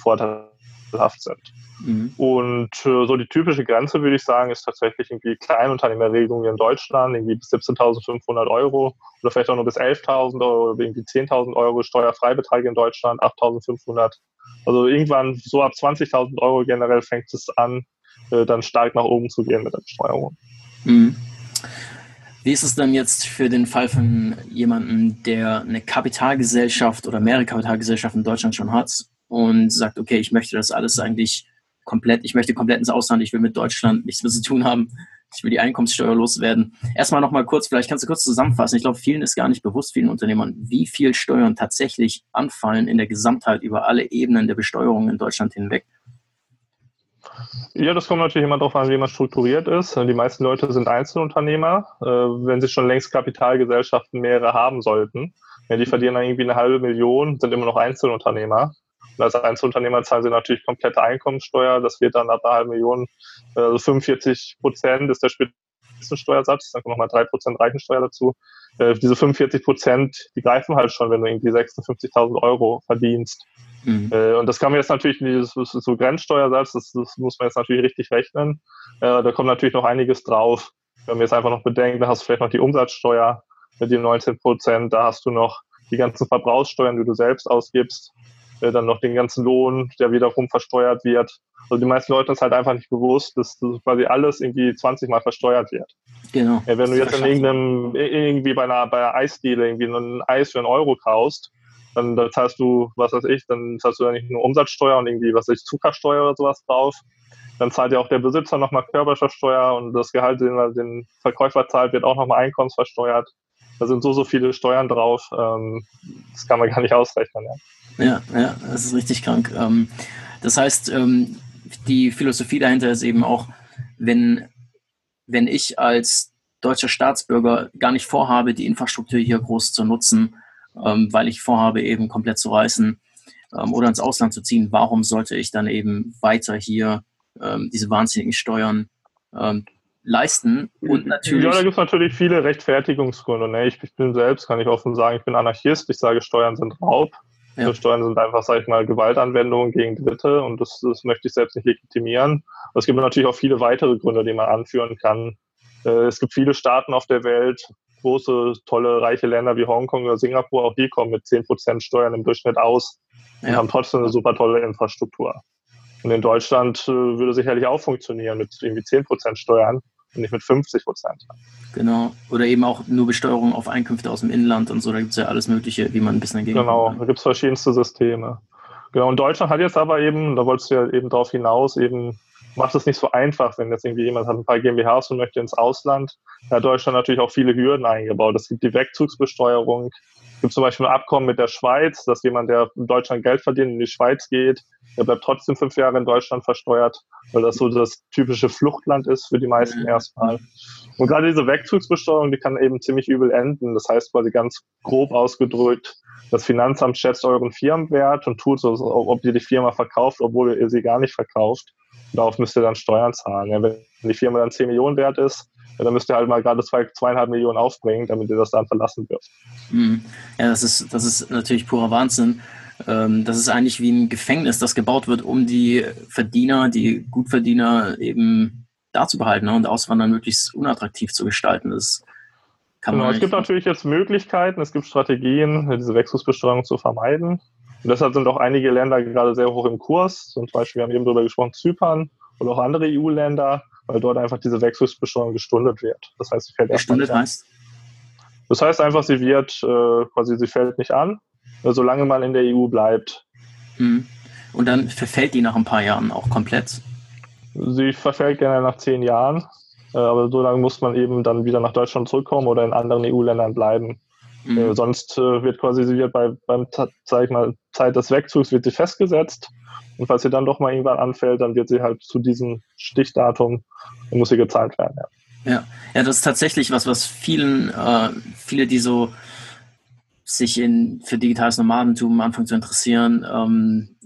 vorteilhaft sind. Mhm. Und äh, so die typische Grenze, würde ich sagen, ist tatsächlich irgendwie Kleinunternehmerregelung hier in Deutschland, irgendwie bis 17.500 Euro oder vielleicht auch nur bis 11.000 Euro oder irgendwie 10.000 Euro Steuerfreibeträge in Deutschland, 8.500. Also irgendwann so ab 20.000 Euro generell fängt es an, äh, dann stark nach oben zu gehen mit der Besteuerung. Mhm. Wie ist es dann jetzt für den Fall von jemandem, der eine Kapitalgesellschaft oder mehrere Kapitalgesellschaften in Deutschland schon hat und sagt, okay, ich möchte das alles eigentlich komplett, ich möchte komplett ins Ausland, ich will mit Deutschland nichts mehr zu tun haben, ich will die Einkommenssteuer loswerden. Erstmal nochmal kurz, vielleicht kannst du kurz zusammenfassen. Ich glaube, vielen ist gar nicht bewusst, vielen Unternehmern, wie viel Steuern tatsächlich anfallen in der Gesamtheit über alle Ebenen der Besteuerung in Deutschland hinweg. Ja, das kommt natürlich immer darauf an, wie man strukturiert ist. Die meisten Leute sind Einzelunternehmer, äh, wenn sie schon längst Kapitalgesellschaften mehrere haben sollten. Ja, die verdienen dann irgendwie eine halbe Million, sind immer noch Einzelunternehmer. Und als Einzelunternehmer zahlen sie natürlich komplette Einkommensteuer. Das wird dann ab einer halben Million, also 45 Prozent ist der Spitzensteuersatz. Dann kommen nochmal drei Prozent Reichensteuer dazu. Äh, diese 45 Prozent, die greifen halt schon, wenn du irgendwie 56.000 Euro verdienst. Mhm. Äh, und das kann man jetzt natürlich, das ist so Grenzsteuersatz, das, das muss man jetzt natürlich richtig rechnen. Äh, da kommt natürlich noch einiges drauf. Wenn wir jetzt einfach noch bedenken, da hast du vielleicht noch die Umsatzsteuer mit den 19 Prozent, da hast du noch die ganzen Verbrauchssteuern, die du selbst ausgibst äh, dann noch den ganzen Lohn, der wiederum versteuert wird. Also die meisten Leute ist halt einfach nicht bewusst, dass quasi alles irgendwie 20 Mal versteuert wird. Genau. Ja, wenn du jetzt in irgendeinem, irgendwie bei einer, bei einer Eisdiele irgendwie ein Eis für einen Euro kaufst, dann zahlst du, was weiß ich, dann zahlst du ja nicht nur Umsatzsteuer und irgendwie, was weiß ich, Zuckersteuer oder sowas drauf. Dann zahlt ja auch der Besitzer nochmal Körperschaftsteuer und das Gehalt, den den Verkäufer zahlt, wird auch nochmal einkommensversteuert. Da sind so, so viele Steuern drauf, ähm, das kann man gar nicht ausrechnen. Ja. Ja, ja, das ist richtig krank. Ähm, das heißt, ähm, die Philosophie dahinter ist eben auch, wenn, wenn ich als deutscher Staatsbürger gar nicht vorhabe, die Infrastruktur hier groß zu nutzen, ähm, weil ich vorhabe, eben komplett zu reisen oder ins Ausland zu ziehen, warum sollte ich dann eben weiter hier diese wahnsinnigen Steuern leisten und natürlich. Ja, da gibt es natürlich viele Rechtfertigungsgründe. Ne? Ich, ich, bin selbst, kann ich offen sagen, ich bin Anarchist. Ich sage, Steuern sind Raub. Ja. Steuern sind einfach, sag ich mal, Gewaltanwendungen gegen Dritte und das, das möchte ich selbst nicht legitimieren. Aber es gibt natürlich auch viele weitere Gründe, die man anführen kann. Äh, es gibt viele Staaten auf der Welt, große, tolle, reiche Länder wie Hongkong oder Singapur, auch die kommen mit 10% Steuern im Durchschnitt aus und ja. haben trotzdem eine super tolle Infrastruktur. Und in Deutschland äh, würde sicherlich auch funktionieren mit irgendwie 10% Steuern und nicht mit 50 Prozent. Genau. Oder eben auch nur Besteuerung auf Einkünfte aus dem Inland und so. Da gibt es ja alles Mögliche, wie man ein bisschen dagegen Genau, da gibt es verschiedenste Systeme. Genau, und Deutschland hat jetzt aber eben, da wolltest du ja eben drauf hinaus, eben macht es nicht so einfach, wenn jetzt irgendwie jemand hat ein paar GmbHs und möchte ins Ausland. Da hat Deutschland natürlich auch viele Hürden eingebaut. Es gibt die Wegzugsbesteuerung, es gibt zum Beispiel ein Abkommen mit der Schweiz, dass jemand, der in Deutschland Geld verdient, in die Schweiz geht, der bleibt trotzdem fünf Jahre in Deutschland versteuert, weil das so das typische Fluchtland ist für die meisten mhm. erstmal. Und gerade diese Wegzugsbesteuerung, die kann eben ziemlich übel enden. Das heißt quasi ganz grob ausgedrückt, das Finanzamt schätzt euren Firmenwert und tut so, ob ihr die Firma verkauft, obwohl ihr sie gar nicht verkauft. Darauf müsst ihr dann Steuern zahlen. Ja, wenn die Firma dann 10 Millionen wert ist, ja, dann müsst ihr halt mal gerade zwei, zweieinhalb Millionen aufbringen, damit ihr das dann verlassen dürft. Mhm. Ja, das ist, das ist natürlich purer Wahnsinn. Ähm, das ist eigentlich wie ein Gefängnis, das gebaut wird, um die Verdiener, die Gutverdiener eben da zu behalten ne, und Auswandern möglichst unattraktiv zu gestalten. Das Kann genau, es gibt natürlich jetzt Möglichkeiten, es gibt Strategien, diese Wechselbesteuerung zu vermeiden. Und deshalb sind auch einige Länder gerade sehr hoch im Kurs. Zum Beispiel, wir haben eben darüber gesprochen, Zypern und auch andere EU-Länder, weil dort einfach diese Wechselbesteuerung gestundet wird. Das heißt, sie fällt Gestundet heißt? Das heißt einfach, sie wird äh, quasi, sie fällt nicht an, solange man in der EU bleibt. Mhm. Und dann verfällt die nach ein paar Jahren auch komplett? Sie verfällt gerne nach zehn Jahren, äh, aber so lange muss man eben dann wieder nach Deutschland zurückkommen oder in anderen EU-Ländern bleiben. Mhm. Äh, sonst äh, wird quasi, sie wird bei, beim sag ich mal, Zeit des Wegzugs wird sie festgesetzt. Und falls sie dann doch mal irgendwann anfällt, dann wird sie halt zu diesem Stichdatum, muss sie gezahlt werden. Ja. Ja, ja, das ist tatsächlich was, was vielen, äh, viele, die so sich in, für digitales Nomadentum anfangen zu interessieren, ähm,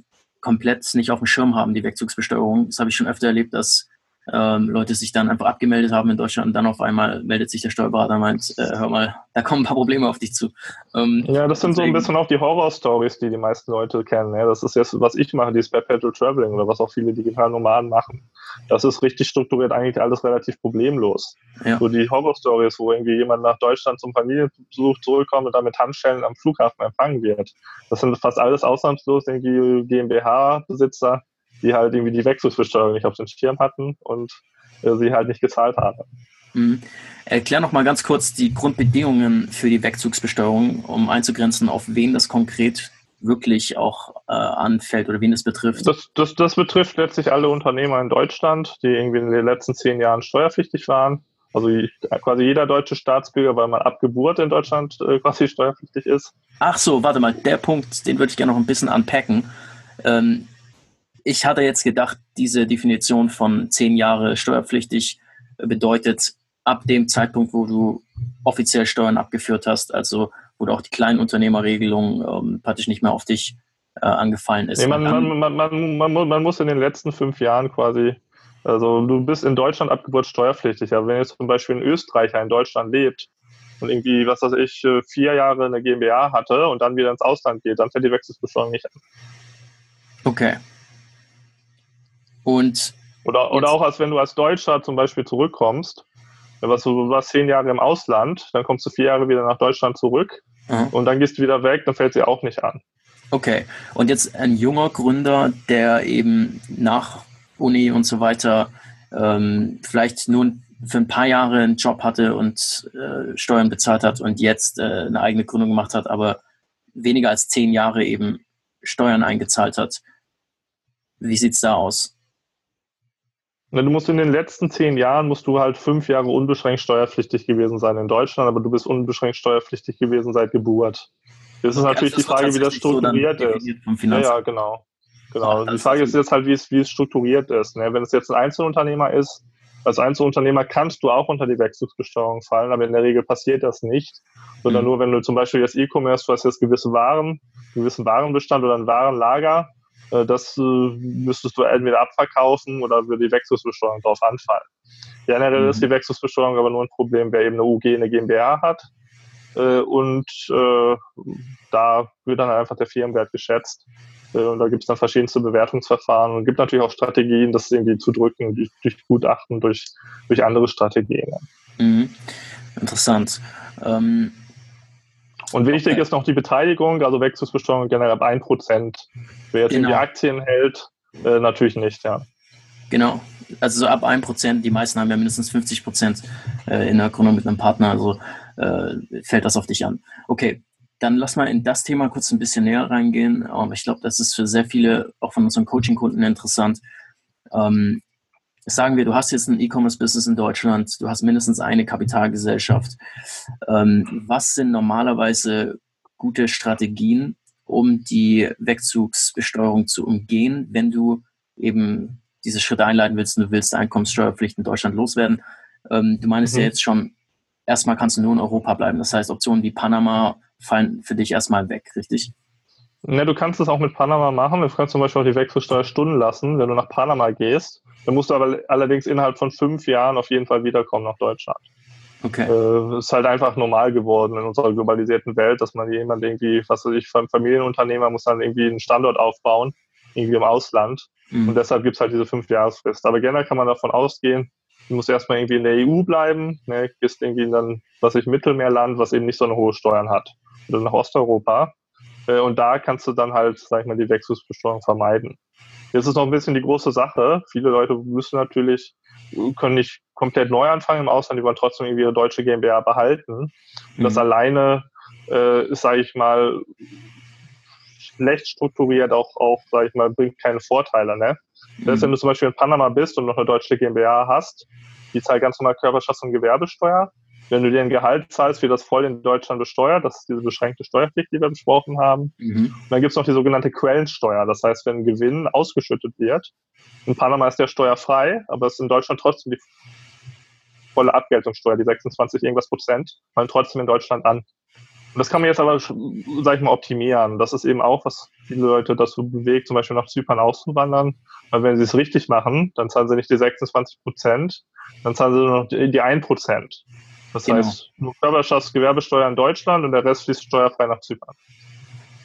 komplett nicht auf dem Schirm haben, die Wegzugsbesteuerung. Das habe ich schon öfter erlebt, dass ähm, Leute sich dann einfach abgemeldet haben in Deutschland und dann auf einmal meldet sich der Steuerberater und meint, äh, hör mal, da kommen ein paar Probleme auf dich zu. Ähm, ja, das sind so ein bisschen auch die Horror-Stories, die die meisten Leute kennen. Ja, das ist jetzt, was ich mache, dieses Perpetual Traveling oder was auch viele digitale Nomaden machen. Das ist richtig strukturiert, eigentlich alles relativ problemlos. Ja. So die Horror-Stories, wo irgendwie jemand nach Deutschland zum Familienbesuch zurückkommt und dann mit Handschellen am Flughafen empfangen wird. Das sind fast alles ausnahmslos irgendwie GmbH-Besitzer, die halt irgendwie die Wechselbesteuerung nicht auf den Schirm hatten und äh, sie halt nicht gezahlt haben. Mhm. Erklär noch mal ganz kurz die Grundbedingungen für die Wegzugsbesteuerung, um einzugrenzen, auf wen das konkret wirklich auch äh, anfällt oder wen es betrifft. Das, das, das betrifft letztlich alle Unternehmer in Deutschland, die irgendwie in den letzten zehn Jahren steuerpflichtig waren. Also quasi jeder deutsche Staatsbürger, weil man ab Geburt in Deutschland äh, quasi steuerpflichtig ist. Ach so, warte mal, der Punkt, den würde ich gerne noch ein bisschen anpacken. Ähm, ich hatte jetzt gedacht, diese Definition von zehn Jahre steuerpflichtig bedeutet, ab dem Zeitpunkt, wo du offiziell Steuern abgeführt hast, also wo du auch die Kleinunternehmerregelung ähm, praktisch nicht mehr auf dich äh, angefallen ist. Nee, man, man, man, man, muss in den letzten fünf Jahren quasi, also du bist in Deutschland ab Geburt steuerpflichtig, aber wenn jetzt zum Beispiel ein Österreicher in Deutschland lebt und irgendwie, was weiß ich, äh, vier Jahre eine GmbH hatte und dann wieder ins Ausland geht, dann fällt die Wechselbesteuerung nicht an. Okay, und oder, oder auch als wenn du als Deutscher zum Beispiel zurückkommst, was du warst zehn Jahre im Ausland, dann kommst du vier Jahre wieder nach Deutschland zurück mhm. und dann gehst du wieder weg, dann fällt sie auch nicht an. Okay, und jetzt ein junger Gründer, der eben nach Uni und so weiter ähm, vielleicht nur für ein paar Jahre einen Job hatte und äh, Steuern bezahlt hat und jetzt äh, eine eigene Gründung gemacht hat, aber weniger als zehn Jahre eben Steuern eingezahlt hat. Wie sieht es da aus? Du musst in den letzten zehn Jahren musst du halt fünf Jahre unbeschränkt steuerpflichtig gewesen sein in Deutschland, aber du bist unbeschränkt steuerpflichtig gewesen seit Geburt. Das ist okay, natürlich das die Frage, wie das strukturiert so ist. Ja, ja, genau. Genau. Ach, die Frage ist jetzt halt, wie es, wie es strukturiert ist. Ne? Wenn es jetzt ein Einzelunternehmer ist, als Einzelunternehmer kannst du auch unter die Wechselbesteuerung fallen, aber in der Regel passiert das nicht, sondern mhm. nur wenn du zum Beispiel jetzt E-Commerce, du hast jetzt gewisse Waren, gewissen Warenbestand oder ein Warenlager äh, das äh, müsstest du entweder abverkaufen oder würde die Wechselbesteuerung drauf anfallen. Generell mhm. ist die Wechselbesteuerung aber nur ein Problem, wer eben eine UG, eine GmbH hat. Äh, und da wird dann einfach der Firmenwert geschätzt. Und da gibt es dann verschiedenste Bewertungsverfahren und gibt natürlich auch Strategien, das irgendwie zu drücken, durch, durch Gutachten, durch, durch andere Strategien. Mhm. Interessant. Ähm, und wichtig okay. ist noch die Beteiligung, also Wechselbesteuerung generell ab 1%. Wer jetzt genau. die Aktien hält, äh, natürlich nicht, ja. Genau, also so ab 1%, die meisten haben ja mindestens 50% äh, in der Gründung mit einem Partner, also äh, fällt das auf dich an. Okay, dann lass mal in das Thema kurz ein bisschen näher reingehen. Um, ich glaube, das ist für sehr viele, auch von unseren Coaching-Kunden interessant. Ähm, sagen wir, du hast jetzt ein E-Commerce-Business in Deutschland, du hast mindestens eine Kapitalgesellschaft. Ähm, was sind normalerweise gute Strategien, um die Wegzugsbesteuerung zu umgehen, wenn du eben diese Schritte einleiten willst und du willst Einkommenssteuerpflicht in Deutschland loswerden? Ähm, du meinst mhm. ja jetzt schon, erstmal kannst du nur in Europa bleiben. Das heißt, Optionen wie Panama fallen für dich erstmal weg, richtig? Ne, du kannst es auch mit Panama machen. Du kannst zum Beispiel auch die Wechselsteuer stunden lassen, wenn du nach Panama gehst. Dann musst du aber allerdings innerhalb von fünf Jahren auf jeden Fall wiederkommen nach Deutschland. Okay. Äh, ist halt einfach normal geworden in unserer globalisierten Welt, dass man jemand irgendwie, was weiß ich, Familienunternehmer muss dann irgendwie einen Standort aufbauen, irgendwie im Ausland. Mhm. Und deshalb gibt es halt diese fünf Jahresfrist. Aber generell kann man davon ausgehen, du musst erstmal irgendwie in der EU bleiben, ne, bist irgendwie dann was ich Mittelmeerland, was eben nicht so eine hohe Steuern hat. Oder nach Osteuropa. Äh, und da kannst du dann halt, sag ich mal, die Wechselbesteuerung vermeiden. Jetzt ist noch ein bisschen die große Sache. Viele Leute müssen natürlich, können nicht komplett neu anfangen im Ausland, die wollen trotzdem irgendwie ihre deutsche GmbH behalten. Und mhm. das alleine äh, ist, sage ich mal, schlecht strukturiert, auch, auch sage ich mal, bringt keine Vorteile. Ne? Mhm. Heißt, wenn du zum Beispiel in Panama bist und noch eine deutsche GmbH hast, die zahlt ganz normal Körperschafts- und Gewerbesteuer. Wenn du dir ein Gehalt zahlst, wird das voll in Deutschland besteuert. Das ist diese beschränkte Steuerpflicht, die wir besprochen haben. Mhm. Und dann gibt es noch die sogenannte Quellensteuer. Das heißt, wenn Gewinn ausgeschüttet wird, in Panama ist der steuerfrei, aber es ist in Deutschland trotzdem die volle Abgeltungssteuer, die 26 irgendwas Prozent, fallen trotzdem in Deutschland an. Und das kann man jetzt aber, sag ich mal, optimieren. Das ist eben auch, was viele Leute dazu bewegt, zum Beispiel nach Zypern auszuwandern. Weil wenn sie es richtig machen, dann zahlen sie nicht die 26 Prozent, dann zahlen sie nur noch die 1 Prozent. Das genau. heißt, nur Körperschafts-, Gewerbesteuer in Deutschland und der Rest fließt steuerfrei nach Zypern.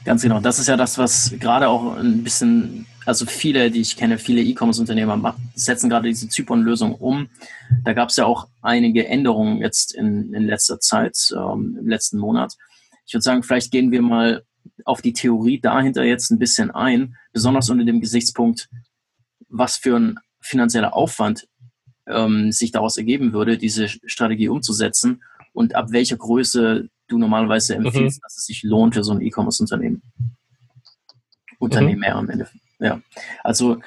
Ganz genau. Das ist ja das, was gerade auch ein bisschen, also viele, die ich kenne, viele E-Commerce-Unternehmer setzen gerade diese Zypern-Lösung um. Da gab es ja auch einige Änderungen jetzt in, in letzter Zeit, ähm, im letzten Monat. Ich würde sagen, vielleicht gehen wir mal auf die Theorie dahinter jetzt ein bisschen ein, besonders unter dem Gesichtspunkt, was für ein finanzieller Aufwand ähm, sich daraus ergeben würde, diese Strategie umzusetzen und ab welcher Größe du normalerweise mhm. empfiehlst, mhm. dass es sich lohnt für so ein E-Commerce-Unternehmen. Unternehmer mhm. am Ende. Ja. Also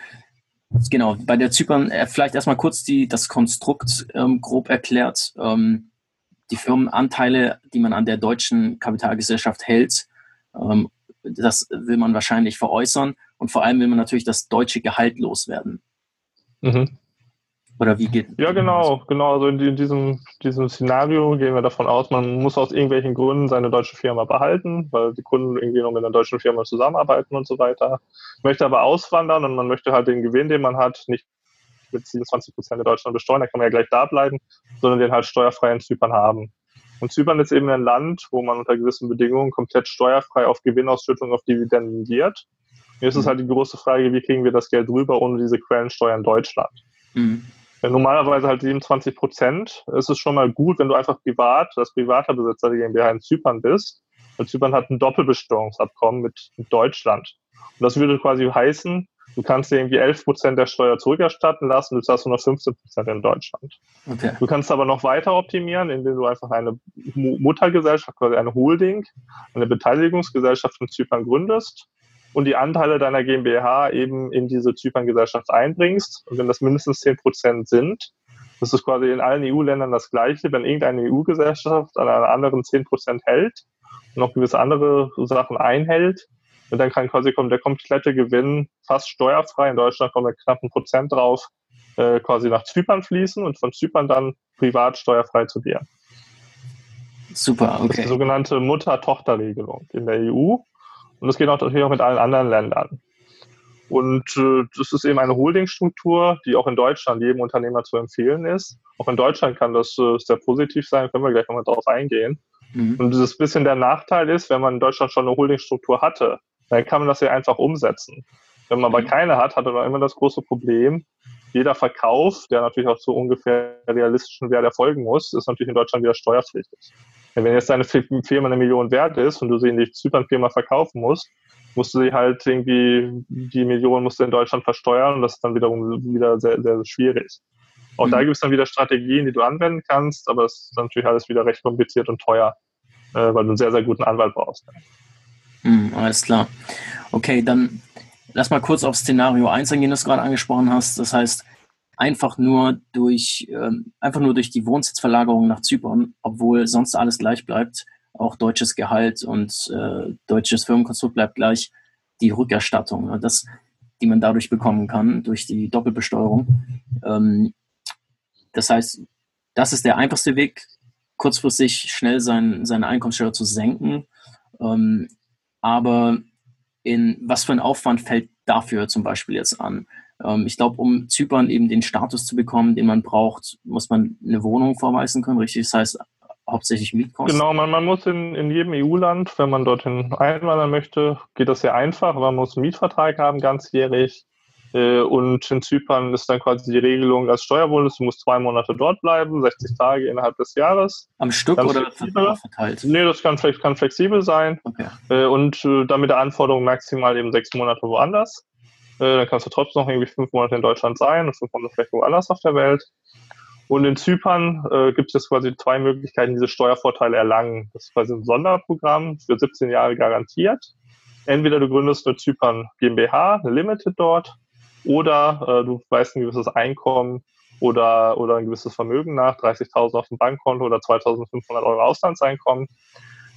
genau, bei der Zypern, äh, vielleicht erstmal kurz die, das Konstrukt ähm, grob erklärt. Ähm, die Firmenanteile, die man an der deutschen Kapitalgesellschaft hält, ähm, das will man wahrscheinlich veräußern und vor allem will man natürlich das deutsche Gehalt loswerden. Mhm. Oder wie geht Ja, genau, genau. Also in diesem, diesem Szenario gehen wir davon aus, man muss aus irgendwelchen Gründen seine deutsche Firma behalten, weil die Kunden irgendwie noch mit einer deutschen Firma zusammenarbeiten und so weiter. Möchte aber auswandern und man möchte halt den Gewinn, den man hat, nicht mit 27 Prozent in Deutschland besteuern, da kann man ja gleich da bleiben, sondern den halt steuerfrei in Zypern haben. Und Zypern ist eben ein Land, wo man unter gewissen Bedingungen komplett steuerfrei auf Gewinnausschüttung, auf Dividenden wird. Jetzt ist halt die große Frage, wie kriegen wir das Geld rüber ohne diese Quellensteuer in Deutschland? Mhm. Normalerweise halt 27 Prozent. Es ist schon mal gut, wenn du einfach privat, als privater Besitzer der GmbH in Zypern bist. Weil Zypern hat ein Doppelbesteuerungsabkommen mit, Deutschland. Und das würde quasi heißen, du kannst dir irgendwie 11 Prozent der Steuer zurückerstatten lassen, du zahlst nur noch 15 Prozent in Deutschland. Okay. Du kannst aber noch weiter optimieren, indem du einfach eine Muttergesellschaft, quasi eine Holding, eine Beteiligungsgesellschaft in Zypern gründest und die Anteile deiner GmbH eben in diese Zypern-Gesellschaft einbringst. Und wenn das mindestens 10 Prozent sind, das ist quasi in allen EU-Ländern das Gleiche, wenn irgendeine EU-Gesellschaft an einer anderen 10 Prozent hält und noch gewisse andere Sachen einhält, und dann kann quasi kommen der komplette Gewinn fast steuerfrei. In Deutschland kommt ein knappen Prozent drauf, äh, quasi nach Zypern fließen und von Zypern dann privat steuerfrei zu dir. Super, okay. Das ist die sogenannte Mutter-Tochter-Regelung in der EU. Und das geht auch natürlich auch mit allen anderen Ländern. Und äh, das ist eben eine Holdingstruktur, die auch in Deutschland jedem Unternehmer zu empfehlen ist. Auch in Deutschland kann das äh, sehr positiv sein, können wir gleich nochmal drauf eingehen. Mhm. Und dieses bisschen der Nachteil ist, wenn man in Deutschland schon eine Holdingstruktur hatte, dann kann man das ja einfach umsetzen. Wenn man aber mhm. keine hat, hat man immer das große Problem, jeder Verkauf, der natürlich auch zu ungefähr realistischen Wert erfolgen muss, ist natürlich in Deutschland wieder steuerpflichtig. Wenn jetzt deine Firma eine Million wert ist und du sie in die Zypern-Firma verkaufen musst, musst du sie halt irgendwie, die Million musst du in Deutschland versteuern und das ist dann wiederum wieder sehr, sehr schwierig. Auch mhm. da gibt es dann wieder Strategien, die du anwenden kannst, aber es ist natürlich alles wieder recht kompliziert und teuer, äh, weil du einen sehr, sehr guten Anwalt brauchst. Mhm, alles klar. Okay, dann lass mal kurz auf Szenario 1 eingehen, das du gerade angesprochen hast. Das heißt, einfach nur durch, ähm, einfach nur durch die Wohnsitzverlagerung nach Zypern, obwohl sonst alles gleich bleibt, auch deutsches Gehalt und äh, deutsches Firmenkonstrukt bleibt gleich, die Rückerstattung, ne, das, die man dadurch bekommen kann, durch die Doppelbesteuerung. Ähm, das heißt, das ist der einfachste Weg, kurzfristig schnell sein, seine Einkommenssteuer zu senken. Ähm, aber in was für ein Aufwand fällt dafür zum Beispiel jetzt an? Ähm, ich glaube, um Zypern eben den Status zu bekommen, den man braucht, muss man eine Wohnung vorweisen können, richtig? Das heißt, hauptsächlich Mietkosten? Genau, man, man muss in, in jedem EU-Land, wenn man dorthin einwandern möchte, geht das sehr einfach. Man muss einen Mietvertrag haben, ganzjährig. Äh, und in Zypern ist dann quasi die Regelung als Steuerbonus, du musst zwei Monate dort bleiben, 60 Tage innerhalb des Jahres. Am Stück Ganz oder verteilt? Nee, das kann, kann flexibel sein. Okay. Äh, Und äh, dann mit der Anforderung maximal eben sechs Monate woanders. Äh, Dann kannst du trotzdem noch irgendwie fünf Monate in Deutschland sein und fünf Monate vielleicht woanders auf der Welt. Und in Zypern äh, gibt es jetzt quasi zwei Möglichkeiten, diese Steuervorteile erlangen. Das ist quasi ein Sonderprogramm für 17 Jahre garantiert. Entweder du gründest eine Zypern GmbH, eine Limited dort, oder äh, du weist ein gewisses Einkommen oder, oder ein gewisses Vermögen nach, 30.000 auf dem Bankkonto oder 2.500 Euro Auslandseinkommen.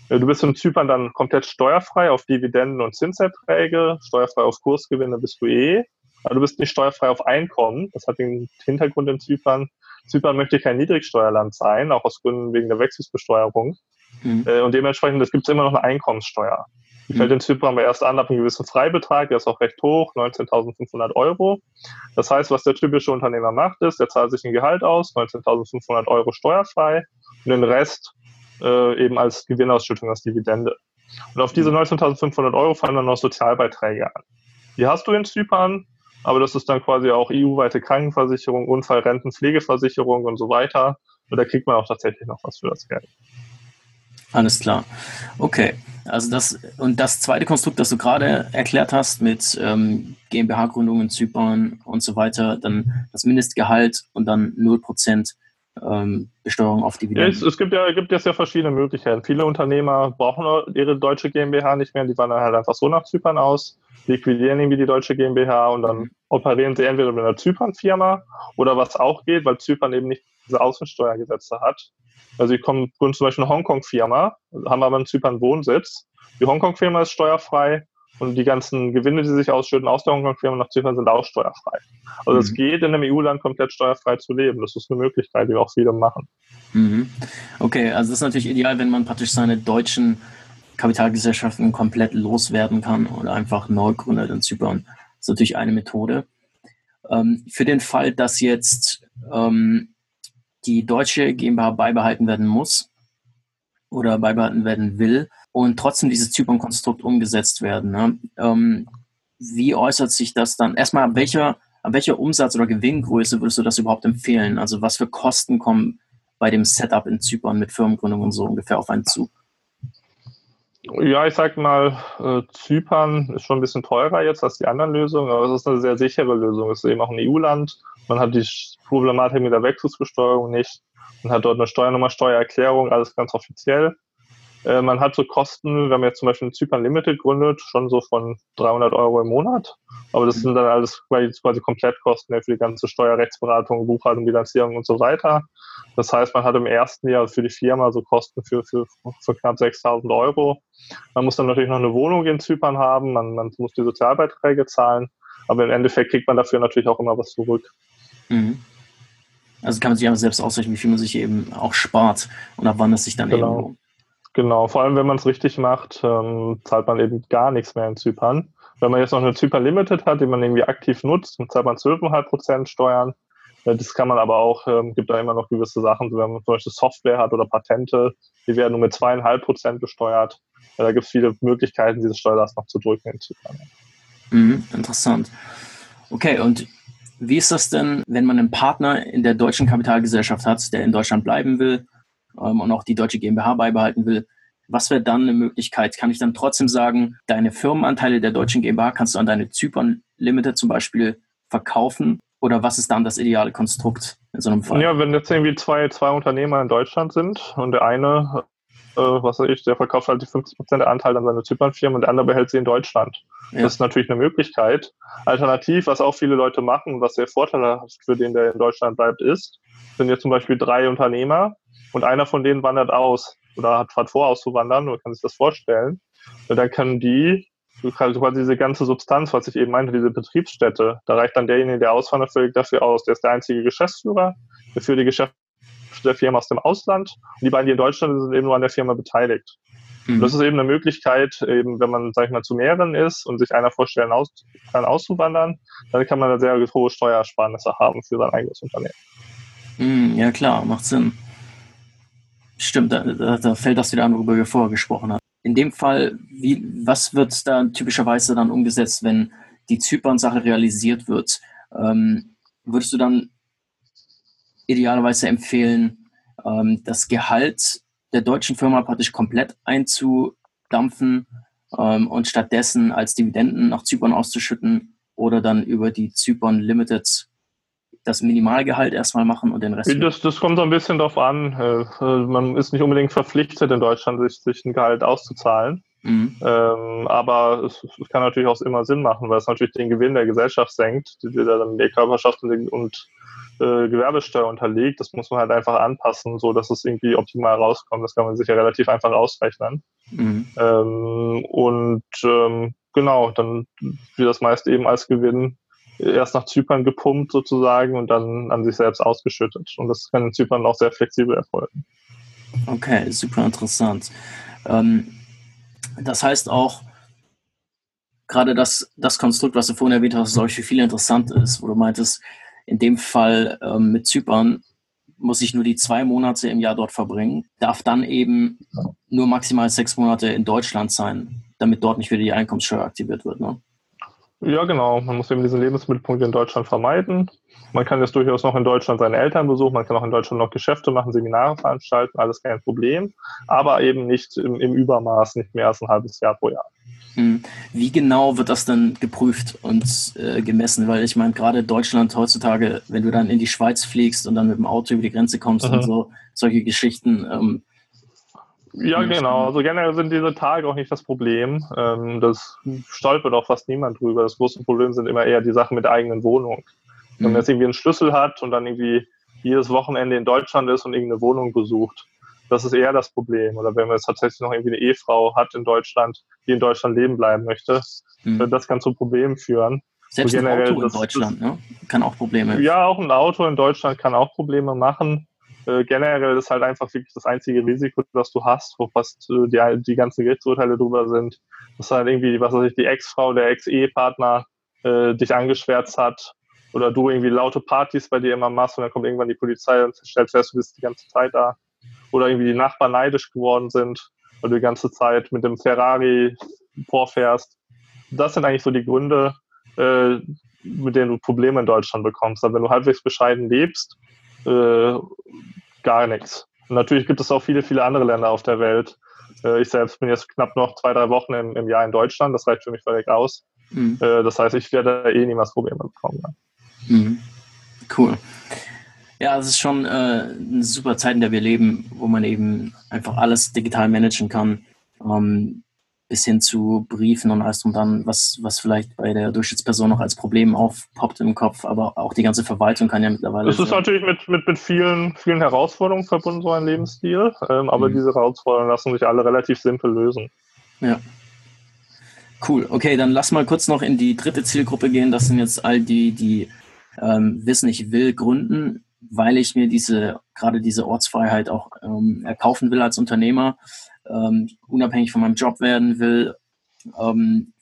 Du bist in Zypern dann komplett steuerfrei auf Dividenden und Zinserträge, steuerfrei auf Kursgewinne bist du eh. Aber du bist nicht steuerfrei auf Einkommen. Das hat den Hintergrund in Zypern. Zypern möchte kein Niedrigsteuerland sein, auch aus Gründen wegen der Wechselbesteuerung. Mhm. Äh, Und dementsprechend es gibt immer noch eine Einkommenssteuer. Die Mhm. fällt in Zypern aber erst an ab einem gewissen Freibetrag, der ist auch recht hoch, 19.500 Euro. Das heißt, was der typische Unternehmer macht, ist, der zahlt sich ein Gehalt aus, 19.500 Euro steuerfrei und den Rest äh, eben als Gewinnausschüttung, als Dividende. Und auf diese 19.500 Euro fallen dann noch Sozialbeiträge an. Die hast du in Zypern, aber das ist dann quasi auch EU-weite Krankenversicherung, Unfall, Renten, Pflegeversicherung und so weiter. Und da kriegt man auch tatsächlich noch was für das Geld. Alles klar. Okay. Also das und das zweite Konstrukt, das du gerade erklärt hast mit ähm, GmbH-Gründung in Zypern und so weiter, dann das Mindestgehalt und dann 0% ähm, Besteuerung auf Dividenden. es, es gibt ja, gibt jetzt ja verschiedene Möglichkeiten. Viele Unternehmer brauchen ihre deutsche GmbH nicht mehr, die wandern halt einfach so nach Zypern aus, liquidieren irgendwie die deutsche GmbH und dann operieren sie entweder mit einer Zypern-Firma oder was auch geht, weil Zypern eben nicht diese Außensteuergesetze hat. Also kommen gründen zum Beispiel eine Hongkong-Firma, haben aber in Zypern Wohnsitz. Die Hongkong-Firma ist steuerfrei und die ganzen Gewinne, die sich ausschütten aus der Hongkong-Firma nach Zypern, sind auch steuerfrei. Also es Mhm. geht in einem EU-Land komplett steuerfrei zu leben. Das ist eine Möglichkeit, die auch viele machen. Mhm. Okay, also das ist natürlich ideal, wenn man praktisch seine deutschen Kapitalgesellschaften komplett loswerden kann oder einfach neu gründet in Zypern. Das ist natürlich eine Methode. Ähm, für den Fall, dass jetzt ähm, die deutsche GmbH beibehalten werden muss oder beibehalten werden will und trotzdem dieses Zypern-Konstrukt umgesetzt werden, ne? ähm, wie äußert sich das dann? Erstmal, ab welcher, ab welcher Umsatz- oder Gewinngröße würdest du das überhaupt empfehlen? Also was für Kosten kommen bei dem Setup in Zypern mit Firmengründung und so ungefähr auf einen zu? Ja, ich sag mal, äh, Zypern ist schon ein bisschen teurer jetzt als die anderen Lösungen, aber es ist eine sehr sichere Lösung. Es ist eben auch ein EU-Land. Man hat die Problematik mit der Wechselbesteuerung nicht. Man hat dort eine Steuernummer, Steuererklärung, alles ganz offiziell. Äh, man hat so Kosten, wenn man jetzt zum Beispiel in Zypern Limited gründet, schon so von 300 Euro im Monat. Aber das sind dann alles quasi Komplettkosten für die ganze Steuerrechtsberatung, Buchhaltung, Bilanzierung und so weiter. Das heißt, man hat im ersten Jahr für die Firma so Kosten für, für, für knapp 6.000 Euro. Man muss dann natürlich noch eine Wohnung in Zypern haben, man, man muss die Sozialbeiträge zahlen, aber im Endeffekt kriegt man dafür natürlich auch immer was zurück. Mhm. Also kann man sich einfach selbst ausrechnen, wie viel man sich eben auch spart und ab wann es sich dann Genau. eben lohnt. Genau, vor allem wenn man es richtig macht, ähm, zahlt man eben gar nichts mehr in Zypern. Wenn man jetzt noch eine Zypern Limited hat, die man irgendwie aktiv nutzt, dann zahlt man 12,5 Prozent Steuern. Äh, Das kann man aber auch, ähm, gibt da immer noch gewisse Sachen, wenn man zum Beispiel Software hat oder Patente, die werden nur mit zweieinhalb Prozent besteuert. Ja, da gibt es viele Möglichkeiten, diese Steuerlast noch zu drücken in Zypern. Mhm, interessant. Okay, und wie ist das denn, wenn man einen Partner in der deutschen Kapitalgesellschaft hat, der in Deutschland bleiben will ähm, und auch die deutsche GmbH beibehalten will? Was wäre dann eine Möglichkeit? Kann ich dann trotzdem sagen, deine Firmenanteile der deutschen GmbH kannst du an deine Zypern Limited zum Beispiel verkaufen? Oder was ist dann das ideale Konstrukt in so einem Fall? Ja, wenn jetzt irgendwie zwei, zwei Unternehmer in Deutschland sind und der eine, äh, was weiß ich, der verkauft halt die 50% der Anteile an seine Zypernfirma und der andere behält sie in Deutschland. Ja. Das ist natürlich eine Möglichkeit. Alternativ, was auch viele Leute machen, was sehr vorteilhaft für den, der in Deutschland bleibt, ist, sind jetzt zum Beispiel drei Unternehmer und einer von denen wandert aus oder hat, hat vor auszuwandern, man kann sich das vorstellen. Und dann können die quasi diese ganze Substanz, was ich eben meinte, diese Betriebsstätte, da reicht dann derjenige, der auswandert, völlig dafür aus. Der ist der einzige Geschäftsführer, der führt die Geschäfte der Firma aus dem Ausland. Und die beiden, die in Deutschland sind, sind eben nur an der Firma beteiligt. Mhm. Und das ist eben eine Möglichkeit, eben wenn man, sag ich mal, zu mehreren ist und sich einer vorstellen aus, kann auszuwandern, dann kann man da sehr hohe Steuersparnisse haben für sein eigenes Unternehmen. Mhm, ja klar, macht Sinn. Stimmt, da, da, fällt das wieder an, worüber wir vorher gesprochen haben. In dem Fall, wie, was wird da typischerweise dann umgesetzt, wenn die Zypern-Sache realisiert wird, ähm, würdest du dann idealerweise empfehlen, ähm, das Gehalt der deutschen Firma praktisch komplett einzudampfen ähm, und stattdessen als Dividenden nach Zypern auszuschütten oder dann über die Zypern Limited das Minimalgehalt erstmal machen und den Rest. Das, das kommt so ein bisschen darauf an. Äh, man ist nicht unbedingt verpflichtet, in Deutschland sich, sich ein Gehalt auszuzahlen. Mhm. Ähm, aber es, es, kann natürlich auch immer Sinn machen, weil es natürlich den Gewinn der Gesellschaft senkt, die, die dann die Körperschaft und, und äh, Gewerbesteuer unterliegt. Das muss man halt einfach anpassen, so dass es irgendwie optimal rauskommt. Das kann man sich ja relativ einfach ausrechnen. Mhm. Ähm, und ähm, genau, dann wird das meist eben als Gewinn erst nach Zypern gepumpt sozusagen und dann an sich selbst ausgeschüttet. Und das kann in Zypern auch sehr flexibel erfolgen. Okay, super interessant. Ähm, das heißt auch, gerade das, das Konstrukt, was du vorhin erwähnt hast, glaube ich, für viele interessant ist, wo du meintest, in dem Fall ähm, mit Zypern muss ich nur die zwei Monate im Jahr dort verbringen, darf dann eben nur maximal sechs Monate in Deutschland sein, damit dort nicht wieder die Einkommenssteuer aktiviert wird. Ne? Ja, genau. Man muss eben diesen Lebensmittelpunkt in Deutschland vermeiden. Man kann jetzt durchaus noch in Deutschland seine Eltern besuchen, man kann auch in Deutschland noch Geschäfte machen, Seminare veranstalten, alles kein Problem, aber eben nicht im, im Übermaß, nicht mehr als ein halbes Jahr pro Jahr. Hm. Wie genau wird das dann geprüft und äh, gemessen? Weil ich meine, gerade Deutschland heutzutage, wenn du dann in die Schweiz fliegst und dann mit dem Auto über die Grenze kommst mhm. und so, solche Geschichten. Ähm, ja, genau. Also generell sind diese Tage auch nicht das Problem. Ähm, das stolpert auch fast niemand drüber. Das große Problem sind immer eher die Sachen mit der eigenen Wohnung. Wenn man mhm. jetzt irgendwie einen Schlüssel hat und dann irgendwie jedes Wochenende in Deutschland ist und irgendeine Wohnung besucht, das ist eher das Problem. Oder wenn man jetzt tatsächlich noch irgendwie eine Ehefrau hat in Deutschland, die in Deutschland leben bleiben möchte, mhm. das kann zu Problemen führen. Selbst ein Auto in Deutschland ne? kann auch Probleme. Ja, auch ein Auto in Deutschland kann auch Probleme machen. Äh, generell ist halt einfach wirklich das einzige Risiko, das du hast, wo fast äh, die, die ganzen Gerichtsurteile drüber sind. dass halt irgendwie, was weiß ich, die Ex-Frau, der Ex-Ehepartner äh, dich angeschwärzt hat oder du irgendwie laute Partys bei dir immer machst und dann kommt irgendwann die Polizei und stellt fest, du bist die ganze Zeit da oder irgendwie die Nachbarn neidisch geworden sind, weil du die ganze Zeit mit dem Ferrari vorfährst. Das sind eigentlich so die Gründe, äh, mit denen du Probleme in Deutschland bekommst. Aber wenn du halbwegs bescheiden lebst, äh, gar nichts. Und natürlich gibt es auch viele, viele andere Länder auf der Welt. Äh, ich selbst bin jetzt knapp noch zwei, drei Wochen im, im Jahr in Deutschland. Das reicht für mich völlig aus. Mhm. Äh, das heißt, ich werde eh niemals Probleme bekommen. Mhm. Cool. Ja, es ist schon äh, eine super Zeit, in der wir leben, wo man eben einfach alles digital managen kann, ähm, bis hin zu Briefen und alles drum dann, was, was vielleicht bei der Durchschnittsperson noch als Problem aufpoppt im Kopf, aber auch die ganze Verwaltung kann ja mittlerweile. Es ist natürlich mit, mit, mit vielen, vielen Herausforderungen verbunden, so ein Lebensstil, ähm, aber mhm. diese Herausforderungen lassen sich alle relativ simpel lösen. Ja. Cool. Okay, dann lass mal kurz noch in die dritte Zielgruppe gehen. Das sind jetzt all die, die ähm, wissen, ich will gründen weil ich mir diese, gerade diese Ortsfreiheit auch ähm, erkaufen will als Unternehmer, ähm, unabhängig von meinem Job werden will, ähm,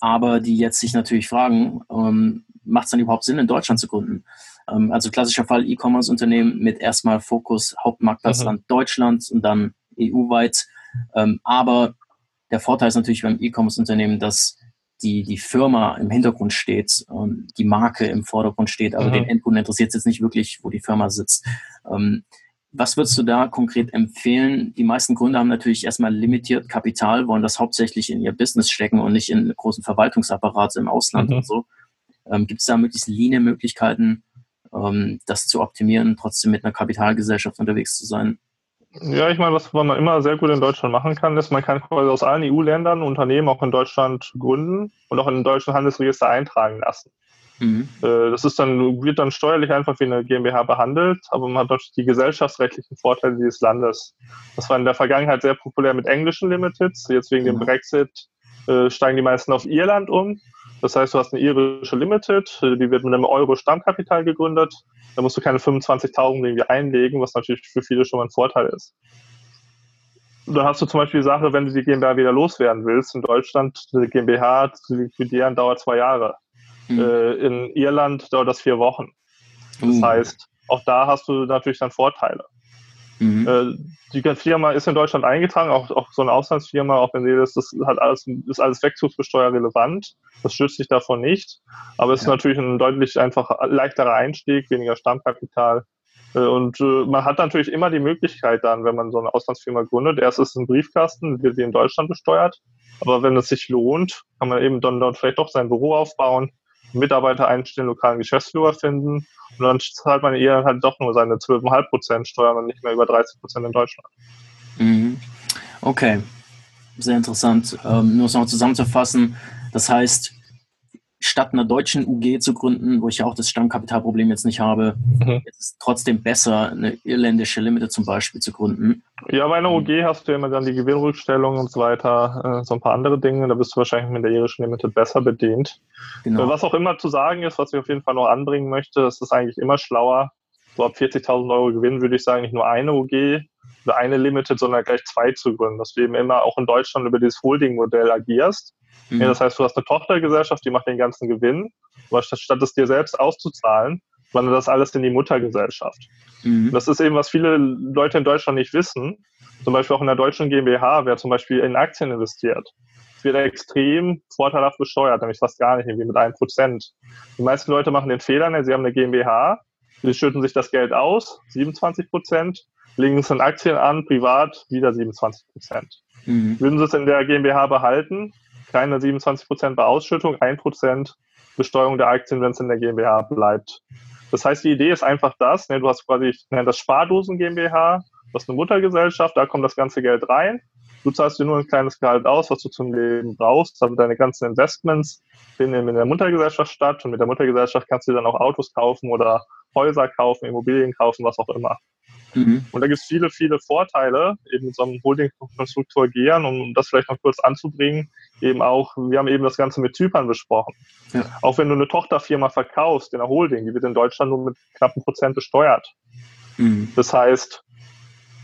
aber die jetzt sich natürlich fragen, ähm, macht es dann überhaupt Sinn, in Deutschland zu gründen? Ähm, also klassischer Fall E-Commerce-Unternehmen mit erstmal Fokus Hauptmarktplatzland mhm. Deutschland und dann EU-weit. Ähm, aber der Vorteil ist natürlich beim E-Commerce-Unternehmen, dass die, die Firma im Hintergrund steht und die Marke im Vordergrund steht, aber mhm. den Endkunden interessiert es jetzt nicht wirklich, wo die Firma sitzt. Ähm, was würdest du da konkret empfehlen? Die meisten Gründer haben natürlich erstmal limitiert Kapital, wollen das hauptsächlich in ihr Business stecken und nicht in großen Verwaltungsapparate im Ausland mhm. und so. Ähm, Gibt es da möglichst leane Möglichkeiten, ähm, das zu optimieren, trotzdem mit einer Kapitalgesellschaft unterwegs zu sein? Ja, ich meine, was man immer sehr gut in Deutschland machen kann, ist, man kann quasi aus allen EU-Ländern Unternehmen auch in Deutschland gründen und auch in den deutschen Handelsregister eintragen lassen. Mhm. Äh, das ist dann, wird dann steuerlich einfach wie eine GmbH behandelt, aber man hat natürlich die gesellschaftsrechtlichen Vorteile dieses Landes. Das war in der Vergangenheit sehr populär mit englischen Limiteds. Jetzt wegen dem Brexit äh, steigen die meisten auf Irland um. Das heißt, du hast eine irische Limited, die wird mit einem Euro Stammkapital gegründet. Da musst du keine 25.000 irgendwie einlegen, was natürlich für viele schon mal ein Vorteil ist. Dann hast du zum Beispiel die Sache, wenn du die GmbH wieder loswerden willst, in Deutschland die GmbH zu liquidieren, dauert zwei Jahre. Mhm. Äh, in Irland dauert das vier Wochen. Das mhm. heißt, auch da hast du natürlich dann Vorteile. Mhm. Äh, die Firma ist in Deutschland eingetragen, auch, auch so eine Auslandsfirma, auch wenn sie das, das hat alles, ist alles Wegzugsbesteuer relevant. Das schützt sich davon nicht. Aber es ja. ist natürlich ein deutlich einfach leichterer Einstieg, weniger Stammkapital. Äh, und äh, man hat natürlich immer die Möglichkeit dann, wenn man so eine Auslandsfirma gründet, erst ist es ein Briefkasten, wird wie in Deutschland besteuert. Aber wenn es sich lohnt, kann man eben dann dort vielleicht doch sein Büro aufbauen, Mitarbeiter einstellen, lokalen Geschäftsführer finden und dann zahlt man eher halt doch nur seine 12,5 Prozent Steuern und nicht mehr über 30 Prozent in Deutschland. Mhm. Okay, sehr interessant. Ähm, nur es noch zusammenzufassen, das heißt, statt einer deutschen UG zu gründen, wo ich ja auch das Stammkapitalproblem jetzt nicht habe, mhm. ist es trotzdem besser, eine irländische Limited zum Beispiel zu gründen. Ja, bei einer UG hast du ja immer dann die Gewinnrückstellung und so weiter, äh, so ein paar andere Dinge. Da bist du wahrscheinlich mit der irischen Limited besser bedient. Genau. Äh, was auch immer zu sagen ist, was ich auf jeden Fall noch anbringen möchte, ist es eigentlich immer schlauer, so ab 40.000 Euro Gewinn würde ich sagen, nicht nur eine UG oder eine Limited, sondern gleich zwei zu gründen, dass du eben immer auch in Deutschland über dieses Holding-Modell agierst Mhm. Ja, das heißt, du hast eine Tochtergesellschaft, die macht den ganzen Gewinn, aber statt es dir selbst auszuzahlen, wandert das alles in die Muttergesellschaft. Mhm. Das ist eben, was viele Leute in Deutschland nicht wissen. Zum Beispiel auch in der deutschen GmbH, wer zum Beispiel in Aktien investiert, wird extrem vorteilhaft besteuert, nämlich fast gar nicht, irgendwie mit einem Prozent. Die meisten Leute machen den Fehler, ne, sie haben eine GmbH, sie schütten sich das Geld aus, 27 Prozent, legen es in Aktien an, privat wieder 27 Prozent. Mhm. Würden sie es in der GmbH behalten, keine 27 Prozent bei Ausschüttung, 1 Prozent Besteuerung der Aktien, wenn es in der GmbH bleibt. Das heißt, die Idee ist einfach das, ne, du hast quasi nenne das Spardosen GmbH, du hast eine Muttergesellschaft, da kommt das ganze Geld rein. Du zahlst dir nur ein kleines Gehalt aus, was du zum Leben brauchst, aber deine ganzen Investments finden in der Muttergesellschaft statt und mit der Muttergesellschaft kannst du dann auch Autos kaufen oder Häuser kaufen, Immobilien kaufen, was auch immer. Mhm. Und da gibt es viele, viele Vorteile, eben so einem Holding-Konstruktor gehen, um das vielleicht noch kurz anzubringen. Eben auch, wir haben eben das Ganze mit Zypern besprochen. Ja. Auch wenn du eine Tochterfirma verkaufst in der Holding, die wird in Deutschland nur mit knappen Prozent besteuert. Mhm. Das heißt,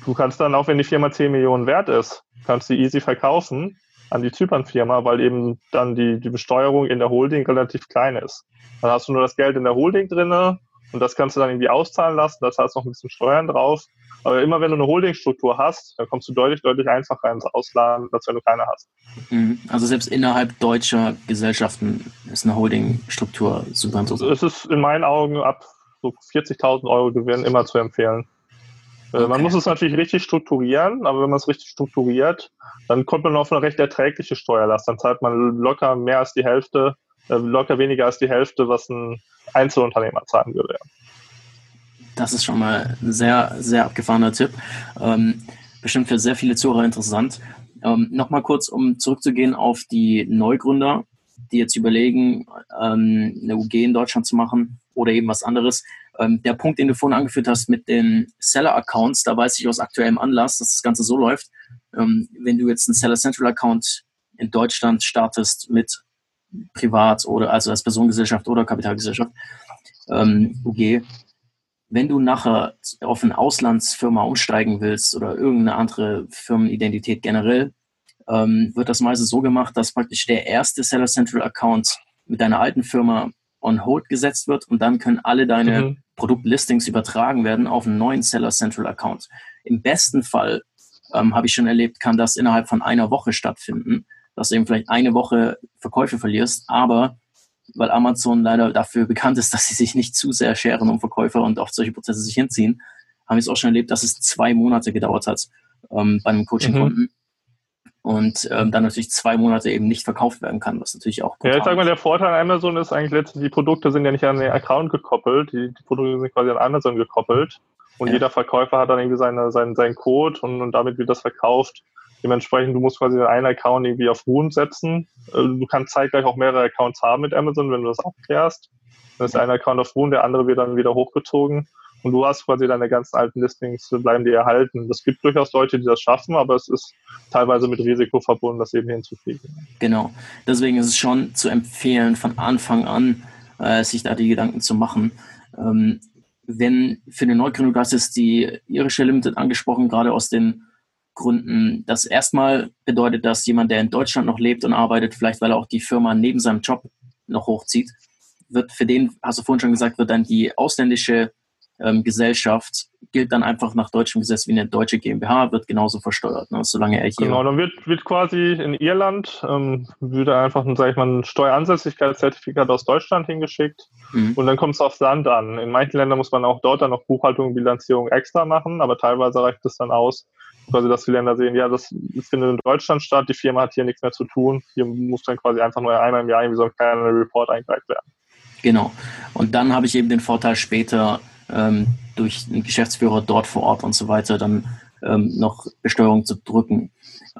du kannst dann auch, wenn die Firma 10 Millionen wert ist, kannst du easy verkaufen an die Zypern-Firma, weil eben dann die, die Besteuerung in der Holding relativ klein ist. Dann hast du nur das Geld in der Holding drinne, und das kannst du dann irgendwie auszahlen lassen, das heißt noch ein bisschen Steuern drauf. Aber immer wenn du eine Holdingstruktur hast, dann kommst du deutlich, deutlich einfacher ins Ausland, als wenn du keine hast. Mhm. Also selbst innerhalb deutscher Gesellschaften ist eine Holdingstruktur super interessant. Es ist in meinen Augen ab so 40.000 Euro Gewinn immer zu empfehlen. Äh, okay. Man muss es natürlich richtig strukturieren, aber wenn man es richtig strukturiert, dann kommt man auf eine recht erträgliche Steuerlast. Dann zahlt man locker mehr als die Hälfte äh, locker weniger als die Hälfte, was ein Einzelunternehmer zahlen würde. Das ist schon mal ein sehr, sehr abgefahrener Tipp. Ähm, bestimmt für sehr viele Zuhörer interessant. Ähm, Nochmal kurz, um zurückzugehen auf die Neugründer, die jetzt überlegen, ähm, eine UG in Deutschland zu machen oder eben was anderes. Ähm, der Punkt, den du vorhin angeführt hast mit den Seller-Accounts, da weiß ich aus aktuellem Anlass, dass das Ganze so läuft. Ähm, wenn du jetzt einen Seller Central Account in Deutschland startest mit privat oder also als Personengesellschaft oder Kapitalgesellschaft, ähm, UG, wenn du nachher auf eine Auslandsfirma umsteigen willst oder irgendeine andere Firmenidentität generell, ähm, wird das meistens so gemacht, dass praktisch der erste Seller Central Account mit deiner alten Firma on hold gesetzt wird und dann können alle deine mhm. Produktlistings übertragen werden auf einen neuen Seller Central Account. Im besten Fall, ähm, habe ich schon erlebt, kann das innerhalb von einer Woche stattfinden dass du eben vielleicht eine Woche Verkäufe verlierst, aber weil Amazon leider dafür bekannt ist, dass sie sich nicht zu sehr scheren um Verkäufer und oft solche Prozesse sich hinziehen, haben wir es auch schon erlebt, dass es zwei Monate gedauert hat ähm, bei einem Coaching-Kunden. Mhm. Und ähm, dann natürlich zwei Monate eben nicht verkauft werden kann, was natürlich auch. Ja, ich sag mal, der Vorteil an Amazon ist eigentlich letztlich, die Produkte sind ja nicht an den Account gekoppelt, die, die Produkte sind quasi an Amazon gekoppelt. Und ja. jeder Verkäufer hat dann irgendwie seine, seinen, seinen Code und, und damit wird das verkauft. Dementsprechend, du musst quasi einen Account irgendwie auf Ruhen setzen. Äh, du kannst zeitgleich auch mehrere Accounts haben mit Amazon, wenn du das abklärst. Dann ist ein Account auf Ruhen, der andere wird dann wieder hochgezogen. Und du hast quasi deine ganzen alten Listings, bleiben dir erhalten. Es gibt durchaus Leute, die das schaffen, aber es ist teilweise mit Risiko verbunden, das eben hinzukriegen. Genau. Deswegen ist es schon zu empfehlen, von Anfang an äh, sich da die Gedanken zu machen. Ähm, wenn für eine Neugründung, du hast jetzt die irische Limited angesprochen, gerade aus den Gründen. Das erstmal bedeutet dass jemand, der in Deutschland noch lebt und arbeitet, vielleicht weil er auch die Firma neben seinem Job noch hochzieht, wird für den, hast du vorhin schon gesagt, wird dann die ausländische ähm, Gesellschaft gilt dann einfach nach deutschem Gesetz wie eine deutsche GmbH, wird genauso versteuert, ne, solange er hier. Genau, dann wird, wird quasi in Irland, ähm, würde einfach ein, sag ich mal, ein Steueransässigkeitszertifikat aus Deutschland hingeschickt mhm. und dann kommt es aufs Land an. In manchen Ländern muss man auch dort dann noch Buchhaltung und Bilanzierung extra machen, aber teilweise reicht es dann aus, quasi, dass die Länder sehen, ja, das findet in Deutschland statt, die Firma hat hier nichts mehr zu tun, hier muss dann quasi einfach nur einmal im Jahr irgendwie so ein kleiner Report eingereicht werden. Genau. Und dann habe ich eben den Vorteil später, ähm, durch einen Geschäftsführer dort vor Ort und so weiter dann ähm, noch Besteuerung zu drücken.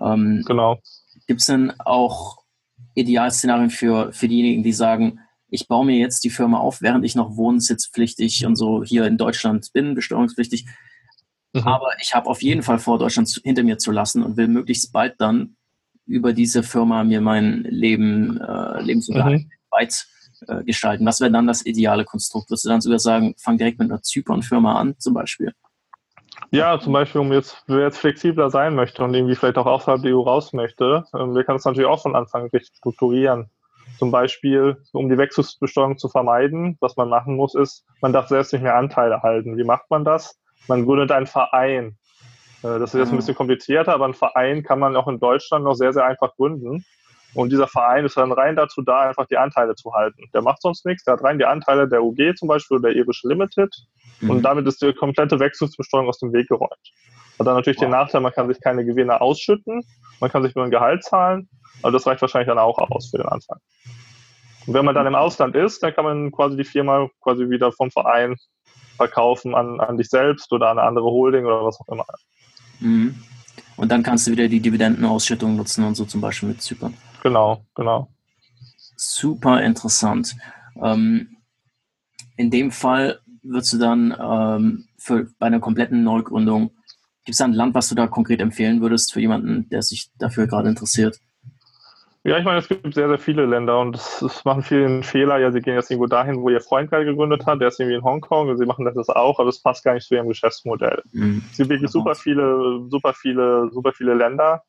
Ähm, genau. Gibt es denn auch Idealszenarien für, für diejenigen, die sagen, ich baue mir jetzt die Firma auf, während ich noch wohnsitzpflichtig und so hier in Deutschland bin, besteuerungspflichtig. Mhm. Aber ich habe auf jeden Fall vor, Deutschland hinter mir zu lassen und will möglichst bald dann über diese Firma mir mein Leben, äh, Lebensunterhalt mhm. weit äh, gestalten. Was wäre dann das ideale Konstrukt? Würdest du dann sogar sagen, fang direkt mit einer Zypern-Firma an, zum Beispiel? Ja, zum Beispiel, um jetzt, wer jetzt flexibler sein möchte und irgendwie vielleicht auch außerhalb der EU raus möchte, ähm, wir können es natürlich auch von Anfang richtig strukturieren. Zum Beispiel, um die Wechselbesteuerung zu vermeiden, was man machen muss, ist, man darf selbst nicht mehr Anteile halten. Wie macht man das? Man gründet einen Verein. Äh, das ist jetzt ein ah. bisschen komplizierter, aber einen Verein kann man auch in Deutschland noch sehr, sehr einfach gründen. Und dieser Verein ist dann rein dazu da, einfach die Anteile zu halten. Der macht sonst nichts, der hat rein die Anteile der UG zum Beispiel oder der irische Limited mhm. und damit ist die komplette Wechselbesteuerung aus dem Weg geräumt. Hat dann natürlich wow. den Nachteil, man kann sich keine Gewinne ausschütten, man kann sich nur ein Gehalt zahlen, aber das reicht wahrscheinlich dann auch aus für den Anfang. Und wenn man dann im Ausland ist, dann kann man quasi die Firma quasi wieder vom Verein verkaufen an, an dich selbst oder an eine andere Holding oder was auch immer. Mhm. Und dann kannst du wieder die Dividendenausschüttung nutzen und so zum Beispiel mit Zypern. Genau, genau. Super interessant. Ähm, in dem Fall würdest du dann ähm, für, bei einer kompletten Neugründung, gibt es da ein Land, was du da konkret empfehlen würdest für jemanden, der sich dafür gerade interessiert? Ja, ich meine, es gibt sehr, sehr viele Länder und es machen viele einen Fehler. Ja, sie gehen jetzt irgendwo dahin, wo ihr Freund gerade gegründet hat, der ist irgendwie in Hongkong und sie machen das auch, aber es passt gar nicht zu ihrem Geschäftsmodell. Mhm. Es gibt wirklich super viele, super viele, super viele Länder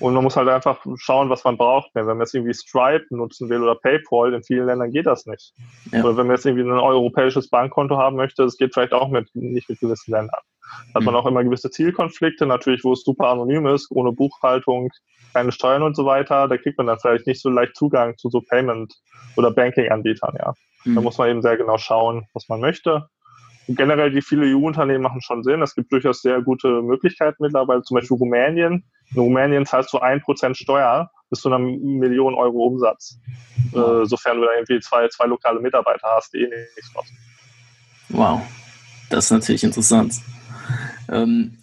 und man muss halt einfach schauen, was man braucht. Wenn man jetzt irgendwie Stripe nutzen will oder PayPal, in vielen Ländern geht das nicht. Ja. Oder wenn man jetzt irgendwie ein europäisches Bankkonto haben möchte, das geht vielleicht auch mit, nicht mit gewissen Ländern. Da hat man mhm. auch immer gewisse Zielkonflikte, natürlich, wo es super anonym ist, ohne Buchhaltung, keine Steuern und so weiter. Da kriegt man dann vielleicht nicht so leicht Zugang zu so Payment- oder Banking-Anbietern, ja. Mhm. Da muss man eben sehr genau schauen, was man möchte generell die viele EU-Unternehmen machen schon Sinn. Es gibt durchaus sehr gute Möglichkeiten mittlerweile, zum Beispiel Rumänien. In Rumänien zahlst du ein Prozent Steuer bis zu einer Million Euro Umsatz. Wow. Äh, sofern du da irgendwie zwei, zwei lokale Mitarbeiter hast, die eh nichts kosten. Wow, das ist natürlich interessant. Ähm,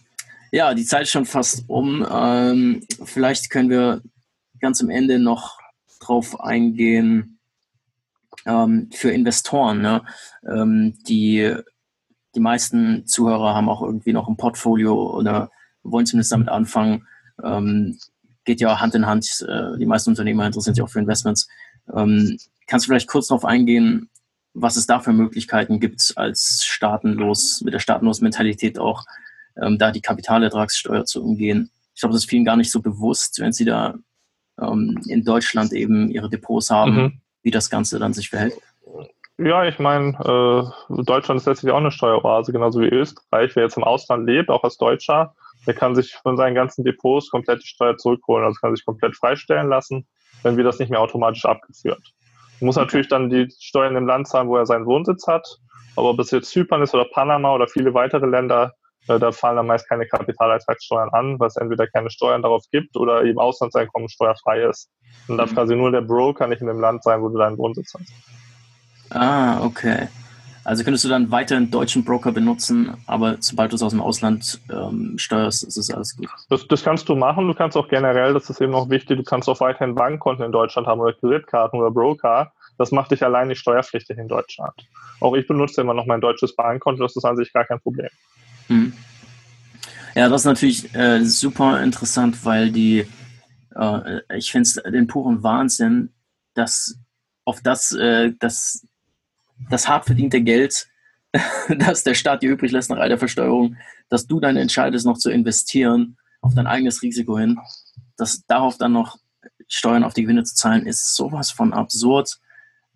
ja, die Zeit ist schon fast um. Ähm, vielleicht können wir ganz am Ende noch drauf eingehen ähm, für Investoren, ne? Ähm, die die meisten Zuhörer haben auch irgendwie noch ein Portfolio oder wollen zumindest damit anfangen. Ähm, geht ja Hand in Hand. Äh, die meisten Unternehmer interessieren sich auch für Investments. Ähm, kannst du vielleicht kurz darauf eingehen, was es da für Möglichkeiten gibt, als staatenlos, mit der staatenlosen Mentalität auch, ähm, da die Kapitalertragssteuer zu umgehen? Ich glaube, das ist vielen gar nicht so bewusst, wenn sie da ähm, in Deutschland eben ihre Depots haben, mhm. wie das Ganze dann sich verhält. Ja, ich meine, äh, Deutschland ist letztlich auch eine Steueroase, genauso wie Österreich. Wer jetzt im Ausland lebt, auch als Deutscher, der kann sich von seinen ganzen Depots komplett die Steuer zurückholen, also kann sich komplett freistellen lassen, wenn wir das nicht mehr automatisch abgeführt. Man muss natürlich dann die Steuern im Land zahlen, wo er seinen Wohnsitz hat. Aber ob es jetzt Zypern ist oder Panama oder viele weitere Länder, äh, da fallen dann meist keine Kapitalertragssteuern an, weil es entweder keine Steuern darauf gibt oder eben Auslandseinkommen steuerfrei ist. Dann darf mhm. quasi nur der Broker nicht in dem Land sein, wo du deinen Wohnsitz hast. Ah, okay. Also könntest du dann weiter einen deutschen Broker benutzen, aber sobald du es aus dem Ausland ähm, steuerst, ist es alles gut. Das, das, kannst du machen. Du kannst auch generell, das ist eben noch wichtig, du kannst auch weiterhin Bankkonten in Deutschland haben oder Kreditkarten oder Broker. Das macht dich allein nicht steuerpflichtig in Deutschland. Auch ich benutze immer noch mein deutsches Bankkonto, das ist an sich gar kein Problem. Hm. Ja, das ist natürlich äh, super interessant, weil die, äh, ich finde es den puren Wahnsinn, dass auf das, äh, das das hart verdiente Geld, das der Staat dir übrig lässt nach all der Versteuerung, dass du dann entscheidest, noch zu investieren auf dein eigenes Risiko hin, dass darauf dann noch Steuern auf die Gewinne zu zahlen, ist sowas von absurd.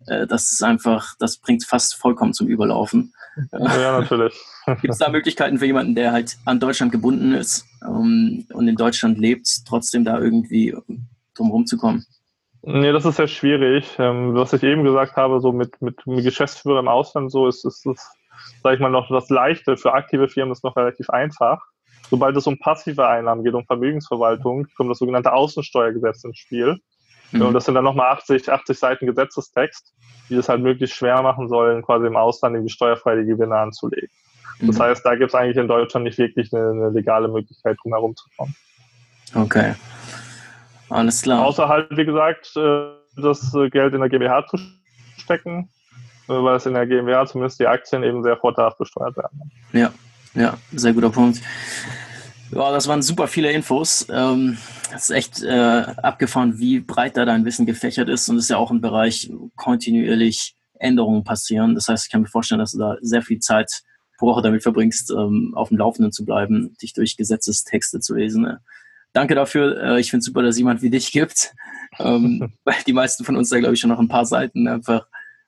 äh, das ist einfach, das bringt fast vollkommen zum Überlaufen. Ja, natürlich. Gibt es da Möglichkeiten für jemanden, der halt an Deutschland gebunden ist um, und in Deutschland lebt, trotzdem da irgendwie drumherum zu kommen? Nee, das ist sehr schwierig. Ähm, was ich eben gesagt habe, so mit, mit, mit Geschäftsführer im Ausland, so ist, ist, ist sage ich mal, noch das Leichte. Für aktive Firmen ist noch relativ einfach. Sobald es um passive Einnahmen geht, um Vermögensverwaltung, kommt das sogenannte Außensteuergesetz ins Spiel. Mhm. Und das sind dann nochmal 80, 80 Seiten Gesetzestext, die es halt möglichst schwer machen sollen, quasi im Ausland irgendwie steuerfreie Gewinne anzulegen. Mhm. Das heißt, da gibt es eigentlich in Deutschland nicht wirklich eine, eine legale Möglichkeit, drum herum zu kommen. Okay. Alles klar. Außer halt, wie gesagt, äh, das Geld in der GmbH zu stecken, äh, weil es in der GmbH zumindest die Aktien eben sehr vorteilhaft besteuert werden. Ja, ja, sehr guter Punkt. Ja, das waren super viele Infos. Ähm, das ist echt äh, abgefahren, wie breit da dein Wissen gefächert ist und es ist ja auch im Bereich kontinuierlich Änderungen passieren. Das heißt, ich kann mir vorstellen, dass du da sehr viel Zeit pro Woche damit verbringst, ähm, auf dem Laufenden zu bleiben, dich durch Gesetzestexte zu lesen. Danke dafür. Äh, ich finde es super, dass es jemand wie dich gibt, ähm, weil die meisten von uns da, glaube ich, schon noch ein paar Seiten einfach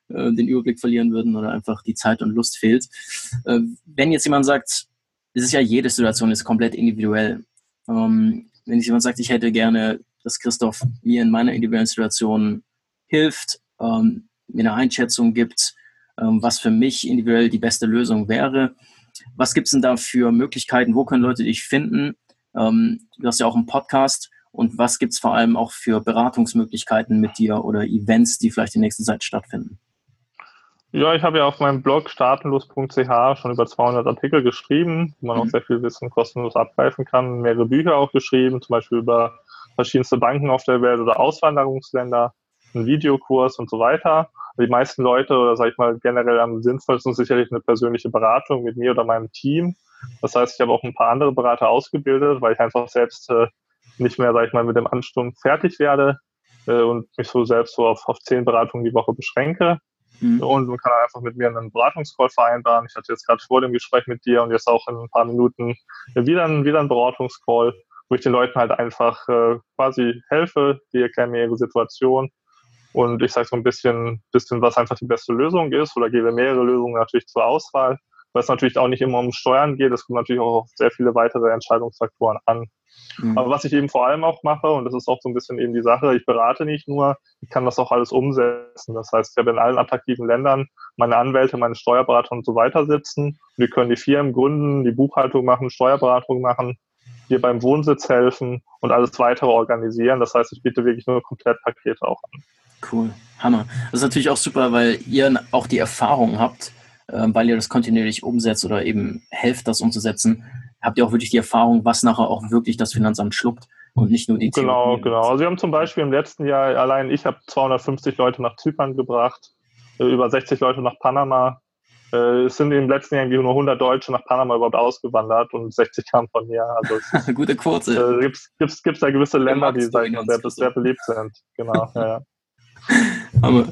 äh, den Überblick verlieren würden oder einfach die Zeit und Lust fehlt. Äh, wenn jetzt jemand sagt, es ist ja jede Situation ist komplett individuell. Ähm, wenn jetzt jemand sagt, ich hätte gerne, dass Christoph mir in meiner individuellen Situation hilft, ähm, mir eine Einschätzung gibt, was für mich individuell die beste Lösung wäre. Was gibt es denn da für Möglichkeiten? Wo können Leute dich finden? Ähm, du hast ja auch einen Podcast. Und was gibt es vor allem auch für Beratungsmöglichkeiten mit dir oder Events, die vielleicht in nächster Zeit stattfinden? Ja, ich habe ja auf meinem Blog startenlos.ch schon über 200 Artikel geschrieben, wo man mhm. auch sehr viel Wissen kostenlos abgreifen kann. Mehrere Bücher auch geschrieben, zum Beispiel über verschiedenste Banken auf der Welt oder Auswanderungsländer, einen Videokurs und so weiter. Die meisten Leute, oder sage ich mal generell am sinnvollsten, sicherlich eine persönliche Beratung mit mir oder meinem Team. Das heißt, ich habe auch ein paar andere Berater ausgebildet, weil ich einfach selbst äh, nicht mehr, sage ich mal, mit dem Ansturm fertig werde äh, und mich so selbst so auf, auf zehn Beratungen die Woche beschränke. Mhm. Und man kann einfach mit mir einen Beratungscall vereinbaren. Ich hatte jetzt gerade vor dem Gespräch mit dir und jetzt auch in ein paar Minuten wieder einen, wieder einen Beratungscall, wo ich den Leuten halt einfach äh, quasi helfe, die erklären mir ihre Situation und ich sage so ein bisschen, bisschen, was einfach die beste Lösung ist oder gebe mehrere Lösungen natürlich zur Auswahl, weil es natürlich auch nicht immer um Steuern geht, es kommt natürlich auch auf sehr viele weitere Entscheidungsfaktoren an. Mhm. Aber was ich eben vor allem auch mache, und das ist auch so ein bisschen eben die Sache, ich berate nicht nur, ich kann das auch alles umsetzen. Das heißt, ich habe in allen attraktiven Ländern meine Anwälte, meine Steuerberater und so weiter sitzen. Wir können die Firmen gründen, die Buchhaltung machen, Steuerberatung machen, hier beim Wohnsitz helfen und alles weitere organisieren. Das heißt, ich biete wirklich nur Komplettpakete auch an. Cool, Hammer. Das ist natürlich auch super, weil ihr auch die Erfahrung habt, ähm, weil ihr das kontinuierlich umsetzt oder eben helft, das umzusetzen, habt ihr auch wirklich die Erfahrung, was nachher auch wirklich das Finanzamt schluckt und nicht nur die Genau, Theorie. genau. Also wir haben zum Beispiel im letzten Jahr allein, ich habe 250 Leute nach Zypern gebracht, äh, über 60 Leute nach Panama. Äh, es sind im letzten Jahr irgendwie nur 100 Deutsche nach Panama überhaupt ausgewandert und 60 kamen von mir. Also Gute Quote. Äh, Gibt es gibt's da gewisse Länder, die sehr, sehr beliebt sind. Genau, ja. Aber,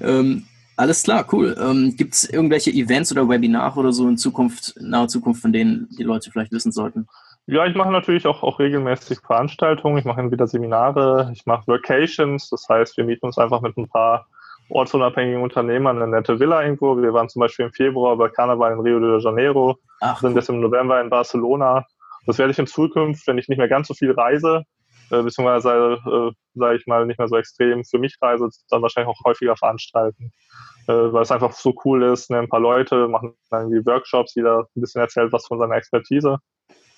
ähm, alles klar, cool. Ähm, Gibt es irgendwelche Events oder Webinare oder so in Zukunft, nahe Zukunft, von denen die Leute vielleicht wissen sollten? Ja, ich mache natürlich auch, auch regelmäßig Veranstaltungen. Ich mache entweder Seminare, ich mache Vacations, das heißt, wir mieten uns einfach mit ein paar ortsunabhängigen Unternehmern eine nette Villa irgendwo. Wir waren zum Beispiel im Februar bei Karneval in Rio de Janeiro, Ach, sind jetzt im November in Barcelona. Das werde ich in Zukunft, wenn ich nicht mehr ganz so viel reise, äh, beziehungsweise, äh, sage ich mal, nicht mehr so extrem für mich reise, dann wahrscheinlich auch häufiger veranstalten. Äh, weil es einfach so cool ist, ne? ein paar Leute machen dann die Workshops, jeder ein bisschen erzählt was von seiner Expertise.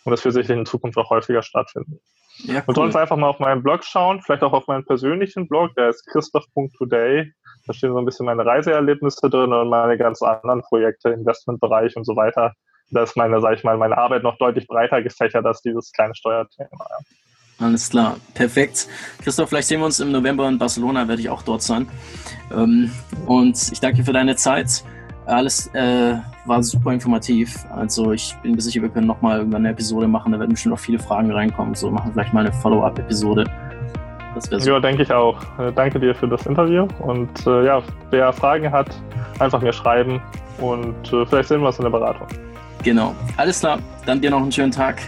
Und das wird sicherlich in Zukunft auch häufiger stattfinden. Ja, cool. Und sonst einfach mal auf meinen Blog schauen, vielleicht auch auf meinen persönlichen Blog, der ist christoph.today. Da stehen so ein bisschen meine Reiseerlebnisse drin und meine ganzen anderen Projekte, Investmentbereich und so weiter. Da ist meine, sag ich mal, meine Arbeit noch deutlich breiter gefächert als dieses kleine Steuerthema. Ja. Alles klar, perfekt. Christoph, vielleicht sehen wir uns im November in Barcelona, werde ich auch dort sein. Ähm, und ich danke für deine Zeit. Alles äh, war super informativ. Also ich bin mir sicher, wir können nochmal irgendwann eine Episode machen. Da werden bestimmt noch viele Fragen reinkommen. So machen wir vielleicht mal eine Follow-up-Episode. Ja, denke ich auch. Äh, danke dir für das Interview. Und äh, ja, wer Fragen hat, einfach mir schreiben. Und äh, vielleicht sehen wir uns in der Beratung. Genau. Alles klar. Dann dir noch einen schönen Tag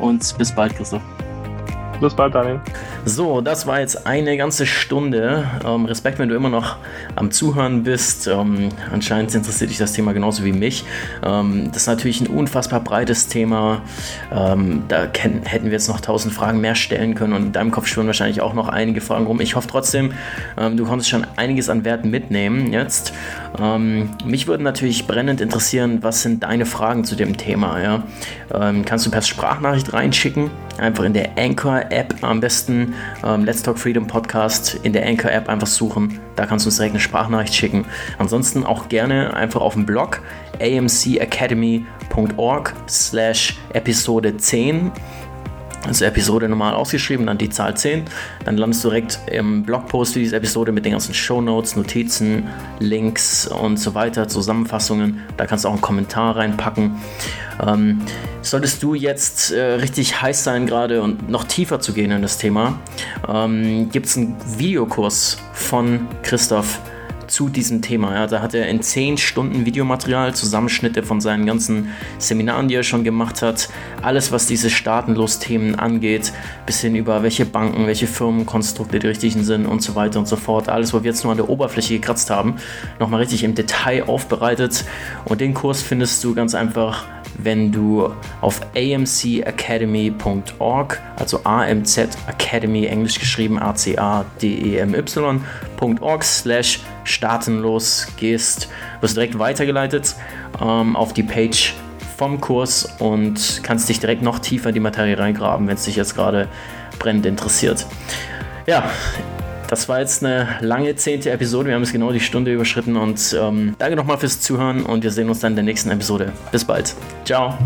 und bis bald, Christoph. Bis bald, Daniel. So, das war jetzt eine ganze Stunde. Ähm, Respekt, wenn du immer noch am Zuhören bist. Ähm, anscheinend interessiert dich das Thema genauso wie mich. Ähm, das ist natürlich ein unfassbar breites Thema. Ähm, da hätten wir jetzt noch tausend Fragen mehr stellen können und in deinem Kopf schwirren wahrscheinlich auch noch einige Fragen rum. Ich hoffe trotzdem, ähm, du konntest schon einiges an Werten mitnehmen jetzt. Ähm, mich würde natürlich brennend interessieren, was sind deine Fragen zu dem Thema? Ja? kannst du per Sprachnachricht reinschicken, einfach in der Anchor-App am besten ähm, Let's Talk Freedom Podcast in der Anchor App einfach suchen. Da kannst du uns direkt eine Sprachnachricht schicken. Ansonsten auch gerne einfach auf dem Blog amcacademy.org slash Episode 10 also Episode normal ausgeschrieben, dann die Zahl 10. Dann landest du direkt im Blogpost für diese Episode mit den ganzen Shownotes, Notizen, Links und so weiter, Zusammenfassungen. Da kannst du auch einen Kommentar reinpacken. Ähm, solltest du jetzt äh, richtig heiß sein gerade und noch tiefer zu gehen in das Thema, ähm, gibt es einen Videokurs von Christoph zu diesem Thema. Ja, da hat er in 10 Stunden Videomaterial, Zusammenschnitte von seinen ganzen Seminaren, die er schon gemacht hat, alles, was diese Staatenlos-Themen angeht, bis hin über welche Banken, welche Firmenkonstrukte die richtigen sind und so weiter und so fort. Alles, wo wir jetzt nur an der Oberfläche gekratzt haben, nochmal richtig im Detail aufbereitet. Und den Kurs findest du ganz einfach wenn du auf amcacademy.org, also AMZ Academy, englisch geschrieben A-C-A-D-E-M-Y.org slash startenlos gehst, wirst du direkt weitergeleitet ähm, auf die Page vom Kurs und kannst dich direkt noch tiefer in die Materie reingraben, wenn es dich jetzt gerade brennend interessiert. Ja, das war jetzt eine lange zehnte Episode. Wir haben jetzt genau die Stunde überschritten und ähm, danke nochmal fürs Zuhören und wir sehen uns dann in der nächsten Episode. Bis bald. Ciao.